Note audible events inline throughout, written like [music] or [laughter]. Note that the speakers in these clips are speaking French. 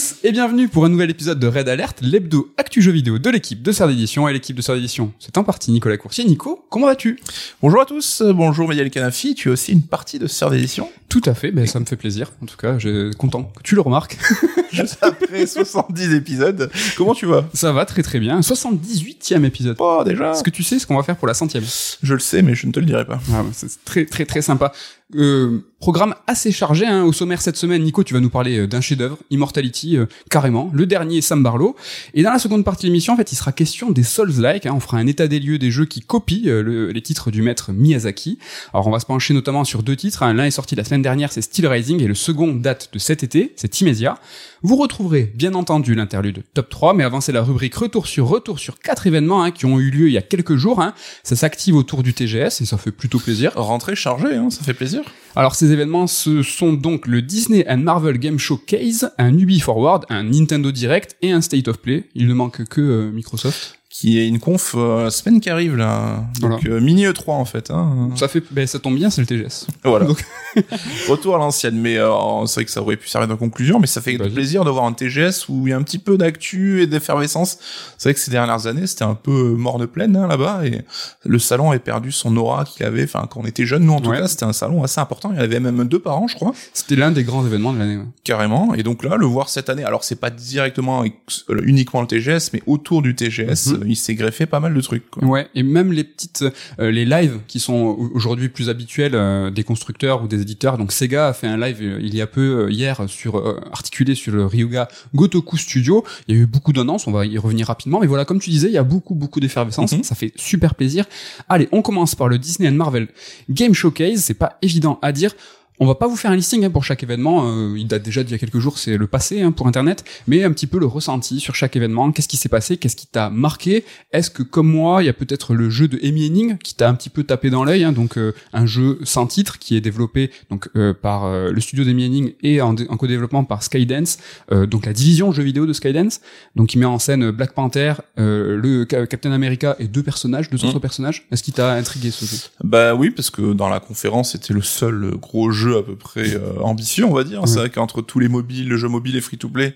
Tous et bienvenue pour un nouvel épisode de Red Alert, l'hebdo actu jeu vidéo de l'équipe de Sœur d'édition et l'équipe de Sœur d'édition. C'est en partie Nicolas Coursier. Nico, comment vas-tu? Bonjour à tous, euh, bonjour Médial Canafi, tu es aussi une partie de Sœur d'édition Tout à fait, ben, ça me fait plaisir. En tout cas, je suis content que tu le remarques. [laughs] Juste après 70 épisodes, comment tu vas? Ça va très très bien. 78e épisode. Oh déjà? Est-ce que tu sais ce qu'on va faire pour la centième? Je le sais mais je ne te le dirai pas. Ah, c'est très très très sympa. Euh, programme assez chargé hein, au sommaire cette semaine. Nico, tu vas nous parler euh, d'un chef-d'œuvre, Immortality, euh, carrément, le dernier Sam Barlow. Et dans la seconde partie de l'émission, en fait, il sera question des Souls-like. Hein, on fera un état des lieux des jeux qui copient euh, le- les titres du maître Miyazaki. Alors, on va se pencher notamment sur deux titres. hein. L'un est sorti la semaine dernière, c'est Steel Rising, et le second date de cet été, c'est immédiat. Vous retrouverez bien entendu l'interlude top 3, mais avant c'est la rubrique retour sur retour sur quatre événements hein, qui ont eu lieu il y a quelques jours. Hein. Ça s'active autour du TGS et ça fait plutôt plaisir. Rentrée chargée, hein, ça fait plaisir. Alors ces événements, ce sont donc le Disney and Marvel Game Showcase, un Ubi Forward, un Nintendo Direct et un State of Play. Il ne manque que euh, Microsoft. Qui est une conf euh, semaine qui arrive là. Donc euh, mini E3 en fait. Hein. Ça fait, ben, ça tombe bien, c'est le TGS. Voilà. Donc- [laughs] Retour à l'ancienne, mais euh, c'est vrai que ça aurait pu servir de conclusion, mais ça fait plaisir de voir un TGS où il y a un petit peu d'actu et d'effervescence. C'est vrai que ces dernières années, c'était un peu mort de plaine hein, là-bas, et le salon avait perdu son aura qu'il avait. Enfin, quand on était jeunes, nous en tout Ouais. cas, c'était un salon assez important. Il y en avait même deux par an, je crois. C'était l'un des grands événements de l'année. ouais. carrément. Et donc là, le voir cette année, alors c'est pas directement euh, uniquement le TGS, mais autour du TGS, Mhm. Il s'est greffé pas mal de trucs. Quoi. Ouais, et même les petites, euh, les lives qui sont au- aujourd'hui plus habituels euh, des constructeurs ou des éditeurs. Donc Sega a fait un live euh, il y a peu euh, hier sur euh, articulé sur le Ryuga Gotoku Studio. Il y a eu beaucoup d'annonces, on va y revenir rapidement. Mais voilà, comme tu disais, il y a beaucoup beaucoup d'effervescence. Mhm. Ça fait super plaisir. Allez, on commence par le Disney and Marvel Game Showcase. C'est pas évident à dire. On va pas vous faire un listing hein, pour chaque événement, euh, il date déjà d'il y a quelques jours, c'est le passé hein, pour Internet, mais un petit peu le ressenti sur chaque événement, qu'est-ce qui s'est passé, qu'est-ce qui t'a marqué, est-ce que comme moi, il y a peut-être le jeu de Amy Henning qui t'a un petit peu tapé dans l'œil, hein, donc euh, un jeu sans titre qui est développé donc euh, par le studio d'Amy Henning et en, dé- en co-développement par Skydance, donc la division jeux vidéo de Skydance, donc qui met en scène Black Panther, le Ca- Captain America et deux personnages, deux autres personnages. Est-ce qui t'a intrigué ce jeu? Bah oui, parce que dans la conférence, c'était le seul gros jeu à peu près euh, ambitieux, on va dire. C'est vrai qu'entre tous les mobiles, le jeu mobile et free-to-play,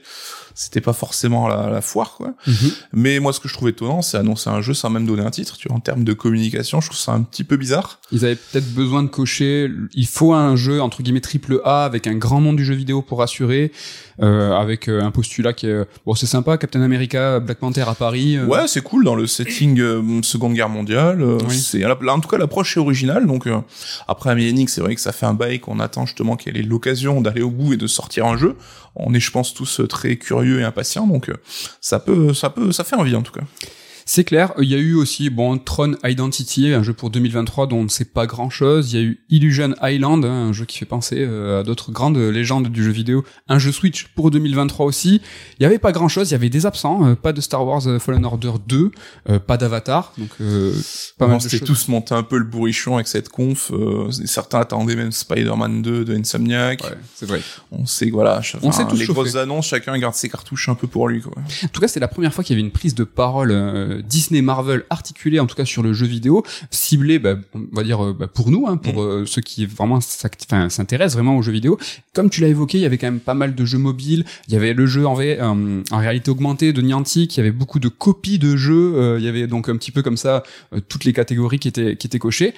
c'était pas forcément la, la foire, quoi. Mhm. Mais moi, ce que je trouve étonnant, c'est annoncer un jeu sans même donner un titre. Tu vois, en termes de communication, je trouve ça un petit peu bizarre. Ils avaient peut-être besoin de cocher. Il faut un jeu entre guillemets triple A avec un grand monde du jeu vidéo pour assurer, euh, avec euh, un postulat qui est bon, c'est sympa. Captain America, Black Panther à Paris. euh, Ouais, c'est cool dans le setting euh, Seconde Guerre mondiale. Oui. C'est là, en tout cas l'approche est originale. Donc après Amy Hennig, c'est vrai que ça fait un bail qu'on attend justement qu'elle ait l'occasion d'aller au bout et de sortir un jeu. On est, je pense, tous euh, très curieux et impatients. Donc euh, ça peut, ça peut, ça fait envie en tout cas. C'est clair. Il y a eu aussi bon Tron Identity, un jeu pour 2023 dont on ne sait pas grand chose. Il y a eu Illusion Island, hein, un jeu qui fait penser euh, à d'autres grandes légendes du jeu vidéo. Un jeu Switch pour 2023 aussi. Il y avait pas grand chose. Il y avait des absents. euh, pas de Star Wars euh, Fallen Order 2, euh, pas d'Avatar. Donc euh, pas mal de choses. tous monté un peu le bourrichon avec cette conf. certains attendaient même Spider-Man 2 de Insomniac. Ouais, c'est vrai. On sait que voilà, On s'est tous les chauffés. grosses annonces, chacun garde ses cartouches un peu pour lui. Quoi. En tout cas, c'était la première fois qu'il y avait une prise de parole euh, Disney Marvel articulée, en tout cas sur le jeu vidéo, ciblée, bah, on va dire euh, bah, pour nous, hein, pour Mm. euh, ceux qui vraiment s'intéressent vraiment aux jeux vidéo. Comme tu l'as évoqué, il y avait quand même pas mal de jeux mobiles. Il y avait le jeu en, V- euh, en réalité augmentée de Niantic. Il y avait beaucoup de copies de jeux. il y avait donc un petit peu comme ça toutes les catégories qui étaient qui étaient cochées.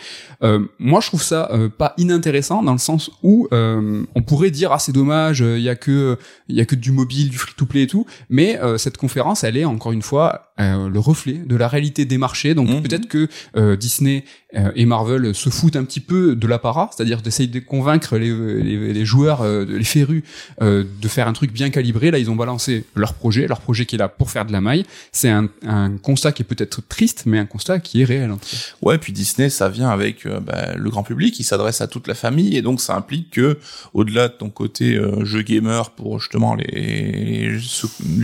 Moi, je trouve ça pas inintéressant dans le sens où on pourrait dire ah c'est dommage, il y a que il y a que du mobile, du free to play et tout. Mais cette conférence, elle est encore une fois le reflet de la réalité des marchés. Donc Mhm. peut-être que euh, Disney et Marvel se foutent un petit peu de l'apparat, c'est-à-dire d'essayer de convaincre les, les, les joueurs, euh, les férus, euh, de faire un truc bien calibré. Là, ils ont balancé leur projet, leur projet qui est là pour faire de la maille. C'est un, un constat qui est peut-être triste, mais un constat qui est réel. en cas. Ouais, puis Disney, ça vient avec euh, bah, le grand public, il s'adresse à toute la famille, et donc ça implique que, au-delà de ton côté euh, jeu gamer pour justement les, les,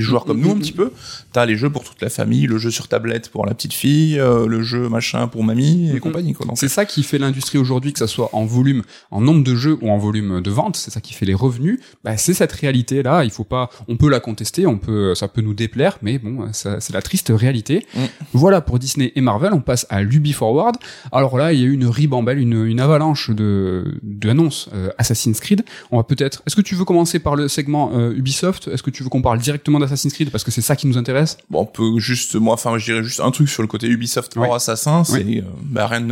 joueurs comme nous un petit peu, t'as les jeux pour toute la famille, le jeu sur tablette pour la petite fille, euh, le jeu machin pour mamie et Mhm. compagnie. Compagnie. Quoi. Donc, C'est ça qui fait l'industrie aujourd'hui, que ça soit en volume, en nombre de jeux ou en volume de vente, c'est ça qui fait les revenus. Bah, c'est cette réalité là. Il faut pas, on peut la contester, on peut, ça peut nous déplaire, mais bon, ça- c'est la triste réalité. Mm. Voilà pour Disney et Marvel. On passe à l'Ubi Forward. Alors là, il y a eu une ribambelle, une, une avalanche de d'annonces euh, Assassin's Creed. On va peut-être. Est-ce que tu veux commencer par le segment euh, Ubisoft? Est-ce que tu veux qu'on parle directement d'Assassin's Creed parce que c'est ça qui nous intéresse? Bon, on peut juste, moi, enfin, je dirais juste un truc sur le côté Ubisoft Ouais. hors Assassin, c'est euh, bah, rien de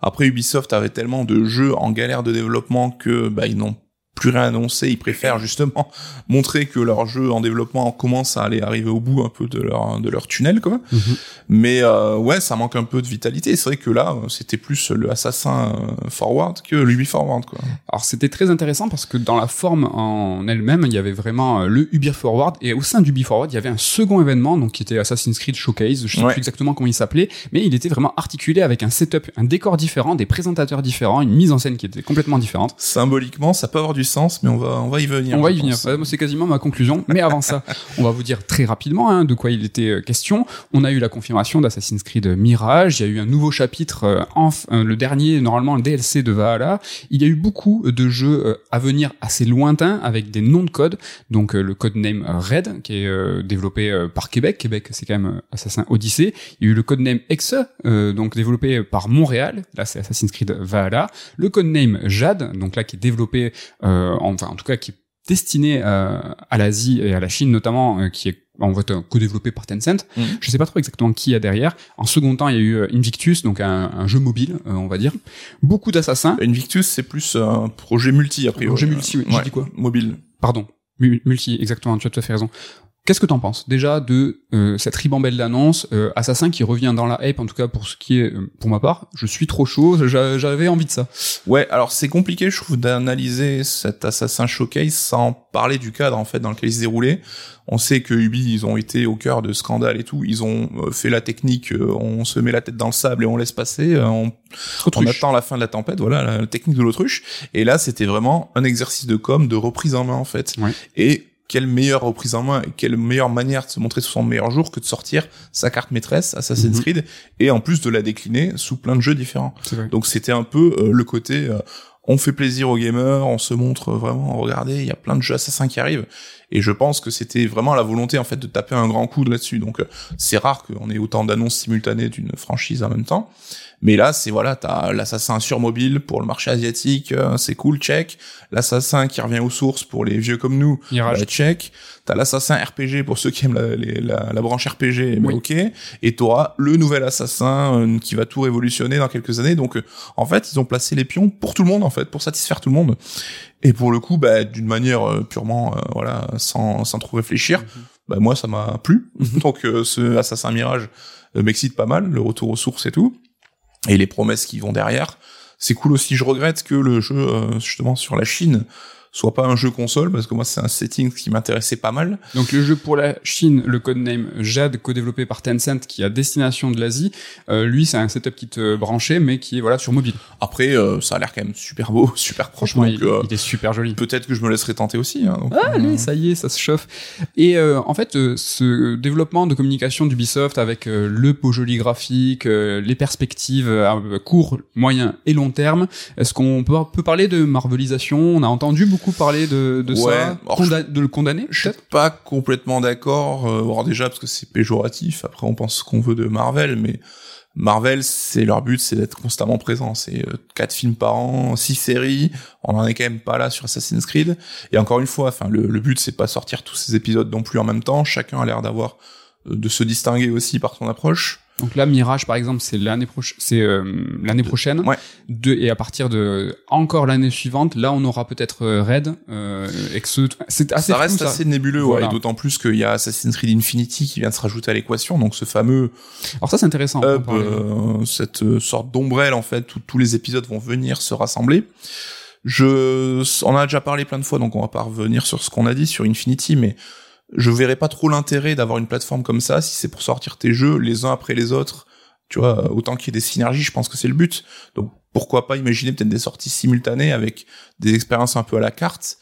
Après, Ubisoft avait tellement de jeux en galère de développement que bah, ils n'ont plus rien annoncé. Ils préfèrent justement [laughs] montrer que leurs jeux en développement commencent à aller arriver au bout un peu de leur de leur tunnel, quoi. Mais euh, ouais, ça manque un peu de vitalité. C'est vrai que là, euh, c'était plus le Assassin euh, Forward que l'Ubi Forward, quoi. Alors c'était très intéressant parce que dans la forme en elle-même, il y avait vraiment le Ubi Forward et au sein d'Ubi Forward, il y avait un second événement donc qui était Assassin's Creed Showcase, je sais Ouais. plus exactement comment il s'appelait, mais il était vraiment articulé avec un setup, un décor différent, des présentateurs différents, une mise en scène qui était complètement différente. Symboliquement, ça peut avoir du sens, mais on va on va y venir. On va y venir. pense. C'est quasiment ma conclusion. Mais avant ça, on va vous dire très rapidement hein, de quoi il était euh, question. On a eu la confirmation d'Assassin's Creed Mirage. Il y a eu un nouveau chapitre, euh, euh, le dernier, normalement le DLC de Valhalla. Il y a eu beaucoup de jeux à venir assez lointains avec des noms de code. Donc le codename euh, Red, qui est développé par Québec. Québec, c'est quand même Assassin Odyssey. Il y a eu le codename Exe, euh, donc développé par Montréal. Là, c'est Assassin's Creed Valhalla. Le codename Jade, donc là qui est développé, euh, enfin en tout cas qui est destiné euh, à l'Asie et à la Chine notamment, euh, qui est en fait euh, co-développé par Tencent. Mhm. Je sais pas trop exactement qui il y a derrière. En second temps, il y a eu euh, Invictus, donc un, un jeu mobile, euh, on va dire. Beaucoup d'assassins. Invictus, c'est plus un projet multi, a priori. Projet multi, oui. J'ai Ouais, dit quoi Mobile. Pardon, mu- multi, exactement, tu as tout à fait raison. Qu'est-ce que t'en penses déjà de euh, cette ribambelle d'annonces euh, Assassin qui revient dans la hype, en tout cas pour ce qui est, euh, pour ma part, je suis trop chaud, j'a- j'avais envie de ça. Ouais, alors c'est compliqué, je trouve, d'analyser cet Assassin Showcase sans parler du cadre en fait dans lequel il se déroulait. On sait que Ubi, ils ont été au cœur de scandales et tout. Ils ont euh, fait la technique, euh, on se met la tête dans le sable et on laisse passer. euh, on, on attend la fin de la tempête, voilà, la, la technique de l'autruche. Et là, c'était vraiment un exercice de com, de reprise en main en fait. Ouais. Et quelle meilleure reprise en main et quelle meilleure manière de se montrer sur son meilleur jour que de sortir sa carte maîtresse Assassin's Mhm. Creed et en plus de la décliner sous plein de jeux différents. Donc c'était un peu euh, le côté euh, on fait plaisir aux gamers, on se montre vraiment, regardez, il y a plein de jeux assassins qui arrivent. Et je pense que c'était vraiment la volonté en fait de taper un grand coup là-dessus. Donc euh, c'est rare qu'on ait autant d'annonces simultanées d'une franchise en même temps. Mais là, c'est voilà, t'as l'assassin sur mobile pour le marché asiatique, euh, c'est cool, check. L'assassin qui revient aux sources pour les vieux comme nous, Mirage. bah, check. T'as l'assassin RPG pour ceux qui aiment la, les- la, la branche RPG, Oui. ok. Et t'auras le nouvel assassin euh, qui va tout révolutionner dans quelques années. Donc, euh, en fait, ils ont placé les pions pour tout le monde, en fait, pour satisfaire tout le monde. Et pour le coup, bah, d'une manière euh, purement, voilà, sans, sans trop réfléchir, bah, moi, ça m'a plu. [laughs] Donc, euh, ce assassin Mirage m'excite pas mal, le retour aux sources et tout. Et les promesses qui vont derrière. C'est cool aussi. Je regrette que le jeu, euh, justement, sur la Chine, soit pas un jeu console, parce que moi, c'est un setting qui m'intéressait pas mal. Donc le jeu pour la Chine, le codename Jade, co-développé par Tencent, qui est à destination de l'Asie, euh, lui c'est un setup kit euh, branché, mais qui est voilà sur mobile. Après, euh, ça a l'air quand même super beau, [laughs] super proche. Franchement, donc, il, euh, il est super joli. peut-être que je me laisserai tenter aussi. Hein, donc, Ah, euh, lui, ça y est, ça se chauffe. Et euh, en fait, euh, ce développement de communication d'Ubisoft avec euh, le beau joli graphique, euh, les perspectives euh, à court, moyen et long terme, est-ce qu'on peut, peut parler de marvelisation? On a entendu beaucoup parler de, de Ouais, ça, alors de le condamner Je suis pas complètement d'accord. Euh, alors déjà parce que c'est péjoratif. Après, on pense ce qu'on veut de Marvel, mais Marvel, c'est leur but, c'est d'être constamment présent. C'est euh, quatre films par an, six séries. On en est quand même pas là sur Assassin's Creed. Et encore une fois, enfin, le, le but, c'est pas sortir tous ces épisodes non plus en même temps. Chacun a l'air d'avoir euh, de se distinguer aussi par son approche. Donc là, Mirage, par exemple, c'est l'année prochaine, c'est euh, l'année prochaine. Ouais. De, et à partir de encore l'année suivante, là, on aura peut-être euh, Red, euh, et que ce- c'est assez ça reste ça. assez nébuleux, ouais, Voilà. et d'autant plus qu'il y a Assassin's Creed Infinity qui vient de se rajouter à l'équation, donc ce fameux Alors ça, c'est intéressant. hub, euh, cette euh, sorte d'ombrelle en fait où tous les épisodes vont venir se rassembler. Je, on en a déjà parlé plein de fois, donc on va pas revenir sur ce qu'on a dit sur Infinity, mais je verrais pas trop l'intérêt d'avoir une plateforme comme ça si c'est pour sortir tes jeux les uns après les autres. Tu vois, autant qu'il y ait des synergies, je pense que c'est le but. Donc pourquoi pas imaginer peut-être des sorties simultanées avec des expériences un peu à la carte.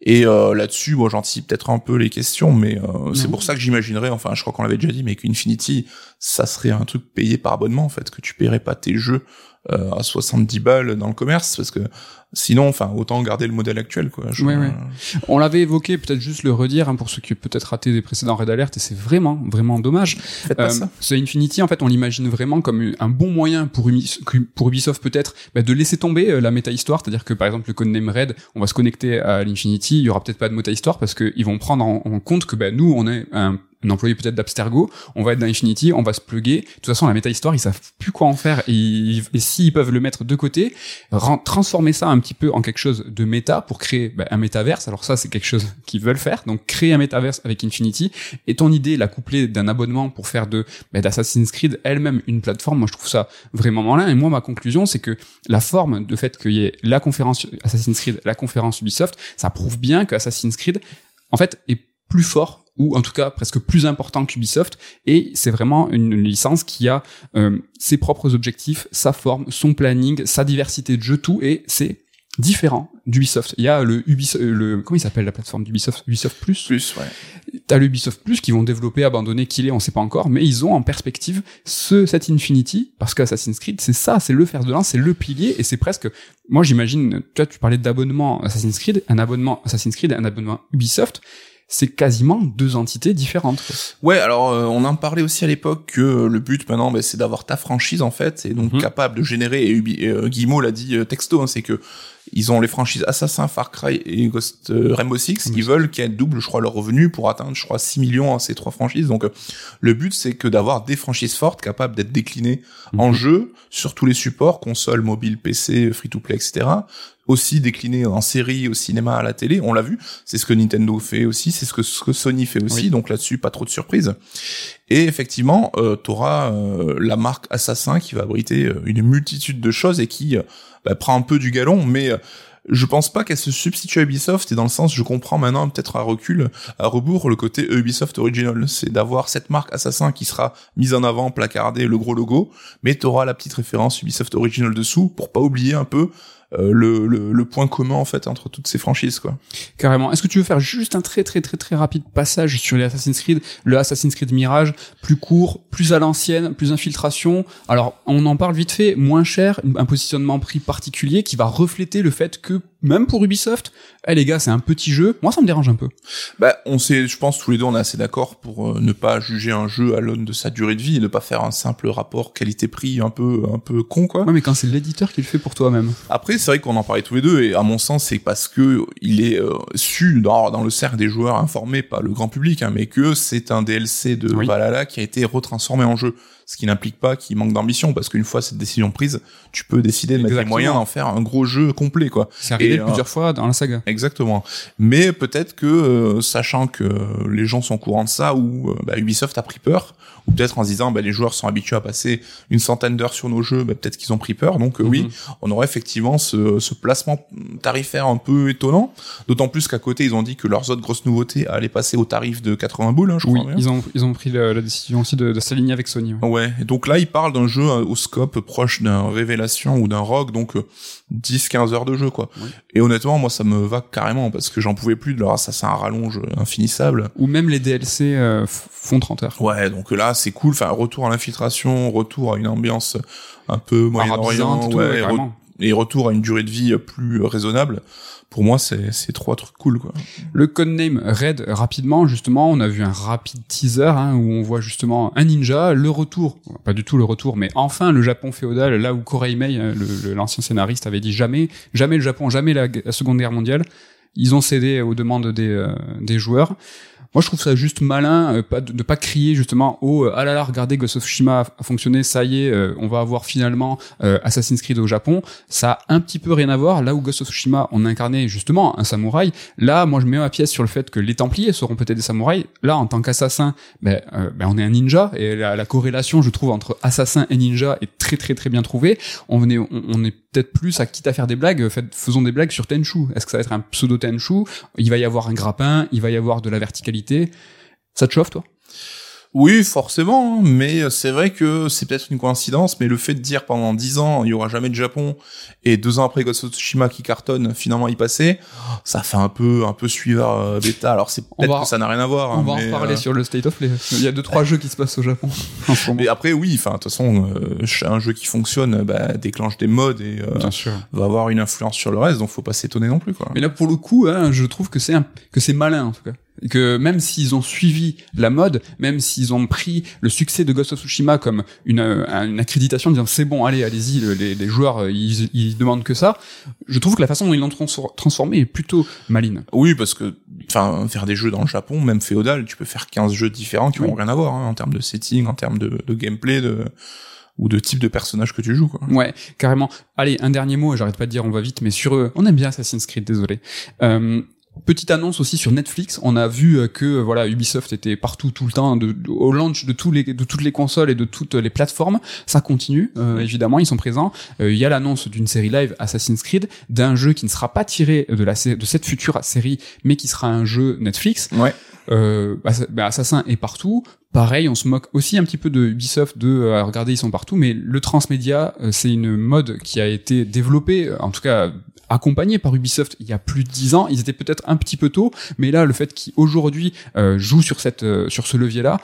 Et euh, là-dessus, moi, j'anticipe peut-être un peu les questions, mais euh, c'est pour ça que j'imaginerais, enfin, je crois qu'on l'avait déjà dit, mais qu'Infinity, ça serait un truc payé par abonnement, en fait, que tu paierais pas tes jeux euh, à 70 balles dans le commerce, parce que sinon, enfin, autant garder le modèle actuel, quoi. Je- Ouais, ouais. On l'avait évoqué, peut-être juste le redire hein, pour ceux qui ont peut-être raté des précédents Red Alert, et c'est vraiment, vraiment dommage. Euh, ça. ce Infinity, en fait, on l'imagine vraiment comme un bon moyen pour, Ubisoft peut-être bah, de laisser tomber euh, la méta-histoire, c'est-à-dire que par exemple le codename Red, on va se connecter à l'Infinity, il y aura peut-être pas de méta-histoire parce qu'ils vont prendre en, en compte que bah, nous, on est un, un employé peut-être d'Abstergo, on va être dans Infinity, on va se plugger. De toute façon, la méta-histoire, ils savent plus quoi en faire. Et, ils- et s'ils peuvent le mettre de côté, transformer ça un petit peu en quelque chose de méta pour créer bah, un métaverse. Alors ça, c'est quelque chose qu'ils veulent faire. Donc créer un métaverse avec Infinity. Et ton idée, la coupler d'un abonnement pour faire de bah, d'Assassin's Creed elle-même une plateforme, moi je trouve ça vraiment malin. Et moi, ma conclusion, c'est que la forme de fait qu'il y ait la conférence Assassin's Creed, la conférence Ubisoft, ça prouve bien que Assassin's Creed, en fait, est plus fort ou en tout cas presque plus important qu'Ubisoft et c'est vraiment une licence qui a euh, ses propres objectifs, sa forme, son planning, sa diversité de jeux, tout et c'est différent d'Ubisoft. Il y a le Ubisoft, le comment il s'appelle la plateforme d'Ubisoft, Ubisoft Plus? Plus, ouais. T'as le Ubisoft Plus qui vont développer, abandonner, killer, on sait pas encore, mais ils ont en perspective ce cet Infinity parce qu'Assassin's Creed c'est ça, c'est le fer de lance, c'est le pilier et c'est presque. Moi j'imagine, toi tu parlais d'abonnement Assassin's Creed, un abonnement Assassin's Creed, un abonnement Ubisoft. C'est quasiment deux entités différentes. Ouais, alors euh, on en parlait aussi à l'époque que euh, le but maintenant, ben, c'est d'avoir ta franchise en fait, et donc Mhm. capable de générer. Et Ubi, et, euh, Guillemot l'a dit euh, texto, hein, c'est que ils ont les franchises Assassin, Far Cry et Ghost euh, Rainbow Six qui Rainbow veulent qu'elles doublent, je crois, leur revenu pour atteindre, je crois, 6 millions à ces trois franchises. Donc euh, le but, c'est que d'avoir des franchises fortes capables d'être déclinées en Mhm. jeu sur tous les supports, console, mobile, PC, free-to-play, etc. Aussi déclinées en série, au cinéma, à la télé. On l'a vu. C'est ce que Nintendo fait aussi. C'est ce que, ce que Sony fait aussi. Oui. Donc là-dessus, pas trop de surprises. Et effectivement, euh, t'auras euh, la marque Assassin qui va abriter euh, une multitude de choses et qui euh, bah, prend un peu du galon, mais je pense pas qu'elle se substitue à Ubisoft et dans le sens, je comprends maintenant peut-être à recul, à rebours, le côté Ubisoft Original, c'est d'avoir cette marque Assassin qui sera mise en avant, placardée, le gros logo, mais t'auras la petite référence Ubisoft Original dessous pour pas oublier un peu le, le, le point commun en fait entre toutes ces franchises quoi. Carrément. Est-ce que tu veux faire juste un très très très très rapide passage sur les Assassin's Creed, le Assassin's Creed Mirage, plus court, plus à l'ancienne, plus infiltration? Alors, on en parle vite fait, moins cher, un positionnement prix particulier qui va refléter le fait que même pour Ubisoft, eh les gars, c'est un petit jeu. Moi, ça me dérange un peu. Bah, on sait, je pense tous les deux, on est assez d'accord pour euh, ne pas juger un jeu à l'aune de sa durée de vie et ne pas faire un simple rapport qualité-prix un peu, un peu con, quoi. Ouais, mais quand c'est l'éditeur qui le fait pour toi-même. Après, c'est vrai qu'on en parlait tous les deux et à mon sens, c'est parce que il est euh, su dans, dans le cercle des joueurs informés, pas le grand public, hein, mais que c'est un DLC de Oui. Valhalla qui a été retransformé en jeu. Ce qui n'implique pas qu'il manque d'ambition, parce qu'une fois cette décision prise, tu peux décider de mettre les moyens d'en faire un gros jeu complet, quoi. C'est arrivé Et, euh, plusieurs fois dans la saga. Exactement. Mais peut-être que, euh, sachant que les gens sont au courant de ça, ou euh, bah, Ubisoft a pris peur, ou peut-être en se disant, bah, les joueurs sont habitués à passer une centaine d'heures sur nos jeux, bah, peut-être qu'ils ont pris peur. Donc euh, oui, Mhm. on aurait effectivement ce, ce placement tarifaire un peu étonnant. D'autant plus qu'à côté, ils ont dit que leurs autres grosses nouveautés allaient passer au tarif de 80 boules, hein, je Oui, crois. bien. ils ont, ils ont pris la, la décision aussi de, de s'aligner avec Sony. ouais. Ouais, et donc là, il parle d'un jeu euh, au scope proche d'un Révélation ou d'un Rogue, donc euh, 10-15 heures de jeu, quoi. Ouais. Et honnêtement, moi, ça me va carrément, parce que j'en pouvais plus de leur assassin à rallonge infinissable. Ou même les DLC euh, font 30 heures. Ouais, donc là, c'est cool, enfin, retour à l'infiltration, retour à une ambiance un peu Moyen-Orient, ouais, re- et retour à une durée de vie plus raisonnable. Pour moi, c'est trois trucs cool, quoi. Le codename Red, rapidement, justement, on a vu un rapide teaser hein, où on voit justement un ninja, le retour, pas du tout le retour, mais enfin le Japon féodal, là où euh, le- le- l'ancien scénariste, avait dit jamais, jamais le Japon, jamais la, la Seconde Guerre mondiale. Ils ont cédé aux demandes des, euh, des joueurs. Moi, je trouve ça juste malin euh, pas de, de pas crier justement oh euh, ah là là regardez Ghost of Tsushima a, fonctionné ça y est euh, on va avoir finalement euh, Assassin's Creed au Japon ça a un petit peu rien à voir là où Ghost of Tsushima on incarnait justement un samouraï Là, moi, je mets ma pièce sur le fait que les Templiers seront peut-être des samouraïs. Là, en tant qu'assassin, ben, euh, ben, on est un ninja et la, la corrélation, je trouve, entre assassin et ninja est très très très bien trouvée. On venait, on, est peut-être plus à quitte à faire des blagues, faisons des blagues sur Tenchu. Est-ce que ça va être un pseudo Tenchu? Il va y avoir un grappin, il va y avoir de la verticalité. Ça te chauffe, toi? Oui, forcément, hein, mais c'est vrai que c'est peut-être une coïncidence, mais le fait de dire pendant dix ans il y aura jamais de Japon et deux ans après Ghost of Tsushima qui cartonne, finalement y passer, ça fait un peu un peu suiveur euh, bêta. Alors c'est peut-être que ça n'a rien à voir. On hein, va en reparler euh, sur le State of Play. Il y a deux trois jeux qui se passent au Japon. Mais après oui, enfin de toute façon, euh, un jeu qui fonctionne bah, déclenche des modes et euh, Bien sûr. va avoir une influence sur le reste, donc faut pas s'étonner non plus quoi. Mais là, pour le coup, hein, je trouve que c'est un- que c'est malin en tout cas. Que même s'ils ont suivi la mode, même s'ils ont pris le succès de Ghost of Tsushima comme une, euh, une accréditation, en disant c'est bon, allez, allez-y, le- les, les joueurs, euh, ils, ils demandent que ça. Je trouve que la façon dont ils l'ont trans- transformé est plutôt maline. Oui, parce que enfin faire des jeux dans le Japon, même féodal, tu peux faire 15 jeux différents qui Oui. n'ont rien à voir hein, en termes de setting, en termes de, de gameplay, de ou de type de personnage que tu joues quoi. Ouais, carrément. Allez, un dernier mot, j'arrête pas de dire on va vite, mais sur eux, on aime bien Assassin's Creed, désolé. Euh, Petite annonce aussi sur Netflix, on a vu euh, que euh, voilà Ubisoft était partout tout le temps de, de- au launch de tous les de toutes les consoles et de toutes les plateformes, ça continue euh, évidemment, ils sont présents. Euh, Il y a l'annonce d'une série live Assassin's Creed, d'un jeu qui ne sera pas tiré de la sé- de cette future série, mais qui sera un jeu Netflix. Ouais. Euh, bah, Assassin est partout. Pareil, on se moque aussi un petit peu de Ubisoft de euh, regardez ils sont partout, mais le transmédia euh, c'est une mode qui a été développée, en tout cas accompagnée par Ubisoft il y a plus de dix ans. Ils étaient peut-être un petit peu tôt, mais là le fait qu'ils aujourd'hui euh, jouent sur cette euh, sur ce levier-là,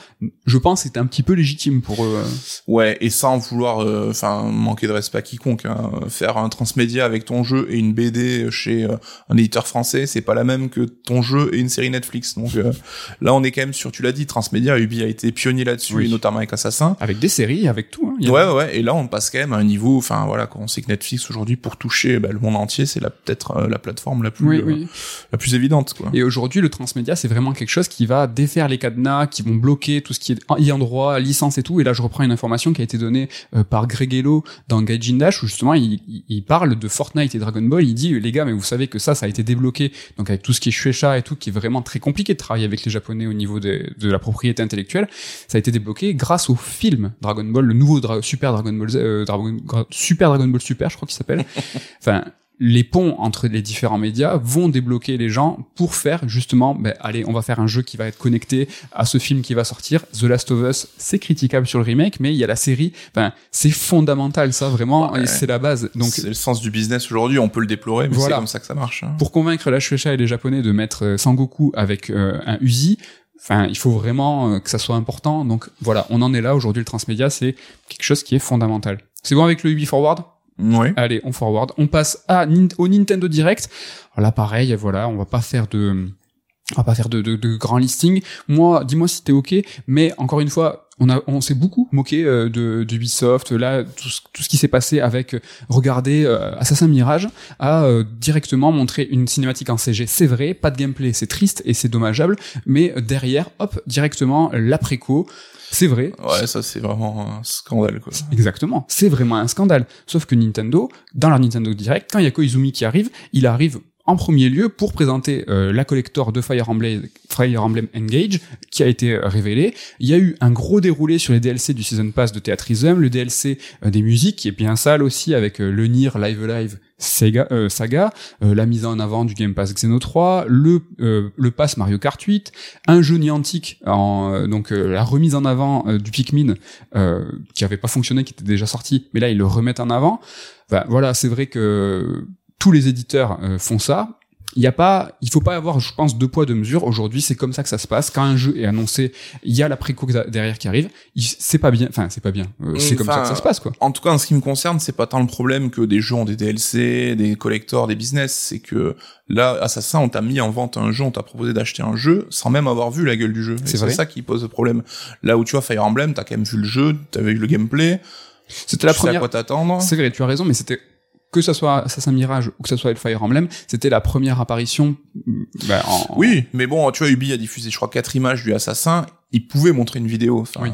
je pense c'est un petit peu légitime pour eux. Ouais, et sans vouloir euh, enfin manquer de respect à quiconque, hein. faire un transmédia avec ton jeu et une BD chez euh, un éditeur français, c'est pas la même que ton jeu et une série Netflix. Donc euh, là, on est quand même sur, tu l'as dit, transmédia, Ubi a été pionnier là-dessus, Oui. et notamment avec Assassin. Avec des séries, avec tout. hein. Il y a- Ouais, ouais, et là on passe quand même à un niveau, enfin voilà, quand on sait que Netflix aujourd'hui pour toucher bah, le monde entier, c'est la peut-être euh, la plateforme la plus Oui, euh, oui. la plus évidente quoi. Et aujourd'hui, le transmédia, c'est vraiment quelque chose qui va défaire les cadenas, qui vont bloquer tout ce qui est ayant droit, licence et tout. Et là, je reprends une information qui a été donnée euh, par Greg Hello dans Gaijin Dash, où justement, il, il- parle de Fortnite et Dragon Ball. Il dit, les gars, mais vous savez que ça, ça a été débloqué. Donc, avec tout ce qui est Shueisha et tout, qui est vraiment très compliqué de travailler avec les Japonais au niveau des- de la propriété intellectuelle, ça a été débloqué grâce au film Dragon Ball, le nouveau Dra- Super Dragon Ball euh, Dragon- Super Dragon Ball Super, je crois qu'il s'appelle. [laughs] enfin, les ponts entre les différents médias vont débloquer les gens pour faire justement, ben, allez, on va faire un jeu qui va être connecté à ce film qui va sortir. The Last of Us, c'est critiquable sur le remake, mais il y a la série. Enfin, c'est fondamental, ça vraiment, Ouais. et c'est la base. Donc, c'est le sens du business aujourd'hui, on peut le déplorer, mais Voilà. c'est comme ça que ça marche. hein. pour convaincre la Shueisha et les Japonais de mettre euh, Sangoku avec euh, un Uzi, enfin, il faut vraiment euh, que ça soit important. Donc voilà, on en est là aujourd'hui. Le transmédia, c'est quelque chose qui est fondamental. C'est bon avec le Ubi Forward? Allez, on forward. On passe à, au Nintendo Direct. Là, pareil, voilà, on va pas faire de, on va pas faire de, de, de. Moi, dis-moi si t'es ok, mais encore une fois, on a, on s'est beaucoup moqué euh, de, de Ubisoft. Là, tout ce, tout ce qui s'est passé avec, euh, regardez, euh, Assassin Mirage a euh, directement montré une cinématique en CG. C'est vrai, pas de gameplay, c'est triste et c'est dommageable, mais derrière, hop, directement l'après-co. C'est vrai, Ouais, ça c'est vraiment un scandale quoi. Exactement, c'est vraiment un scandale. Sauf que Nintendo, dans leur Nintendo Direct, quand il y a Koizumi qui arrive, il arrive en premier lieu pour présenter euh, la collector de Fire Emblem, Engage qui a été euh, révélée. Il y a eu un gros déroulé sur les DLC du Season Pass de Theatrism, le DLC euh, des musiques qui est bien sale aussi avec euh, le Nier Live Live Sega, euh, saga, euh, la mise en avant du Game Pass Xeno 3, le euh, le pass Mario Kart 8, un jeu Niantic en euh, donc la remise en avant du Pikmin qui avait pas fonctionné, qui était déjà sorti, mais là ils le remettent en avant. Enfin, voilà, c'est vrai que tous les éditeurs euh, font ça. Il y a pas, il faut pas avoir, je pense, deux poids deux mesures. Aujourd'hui, c'est comme ça que ça se passe. Quand un jeu est annoncé, il y a la préco derrière qui arrive. C'est pas bien, enfin c'est pas bien. Euh, c'est comme ça que ça se passe, quoi. En tout cas, en ce qui me concerne, c'est pas tant le problème que des jeux ont des DLC, des collectors, des business. C'est que là, Assassin, on t'a mis en vente un jeu, on t'a proposé d'acheter un jeu sans même avoir vu la gueule du jeu. C'est ça qui pose le problème. Là où tu vois Fire Emblem, t'as quand même vu le jeu, t'avais eu le gameplay, C'était la sais à première. quoi t'attendre. C'est vrai, tu as raison, mais c'était que ça soit Assassin Mirage ou que ça soit le Fire Emblem, c'était la première apparition. mm, bah, en- Oui, mais bon, tu vois, Ubi a diffusé, je crois, quatre images du Assassin. Il pouvait montrer une vidéo. Oui.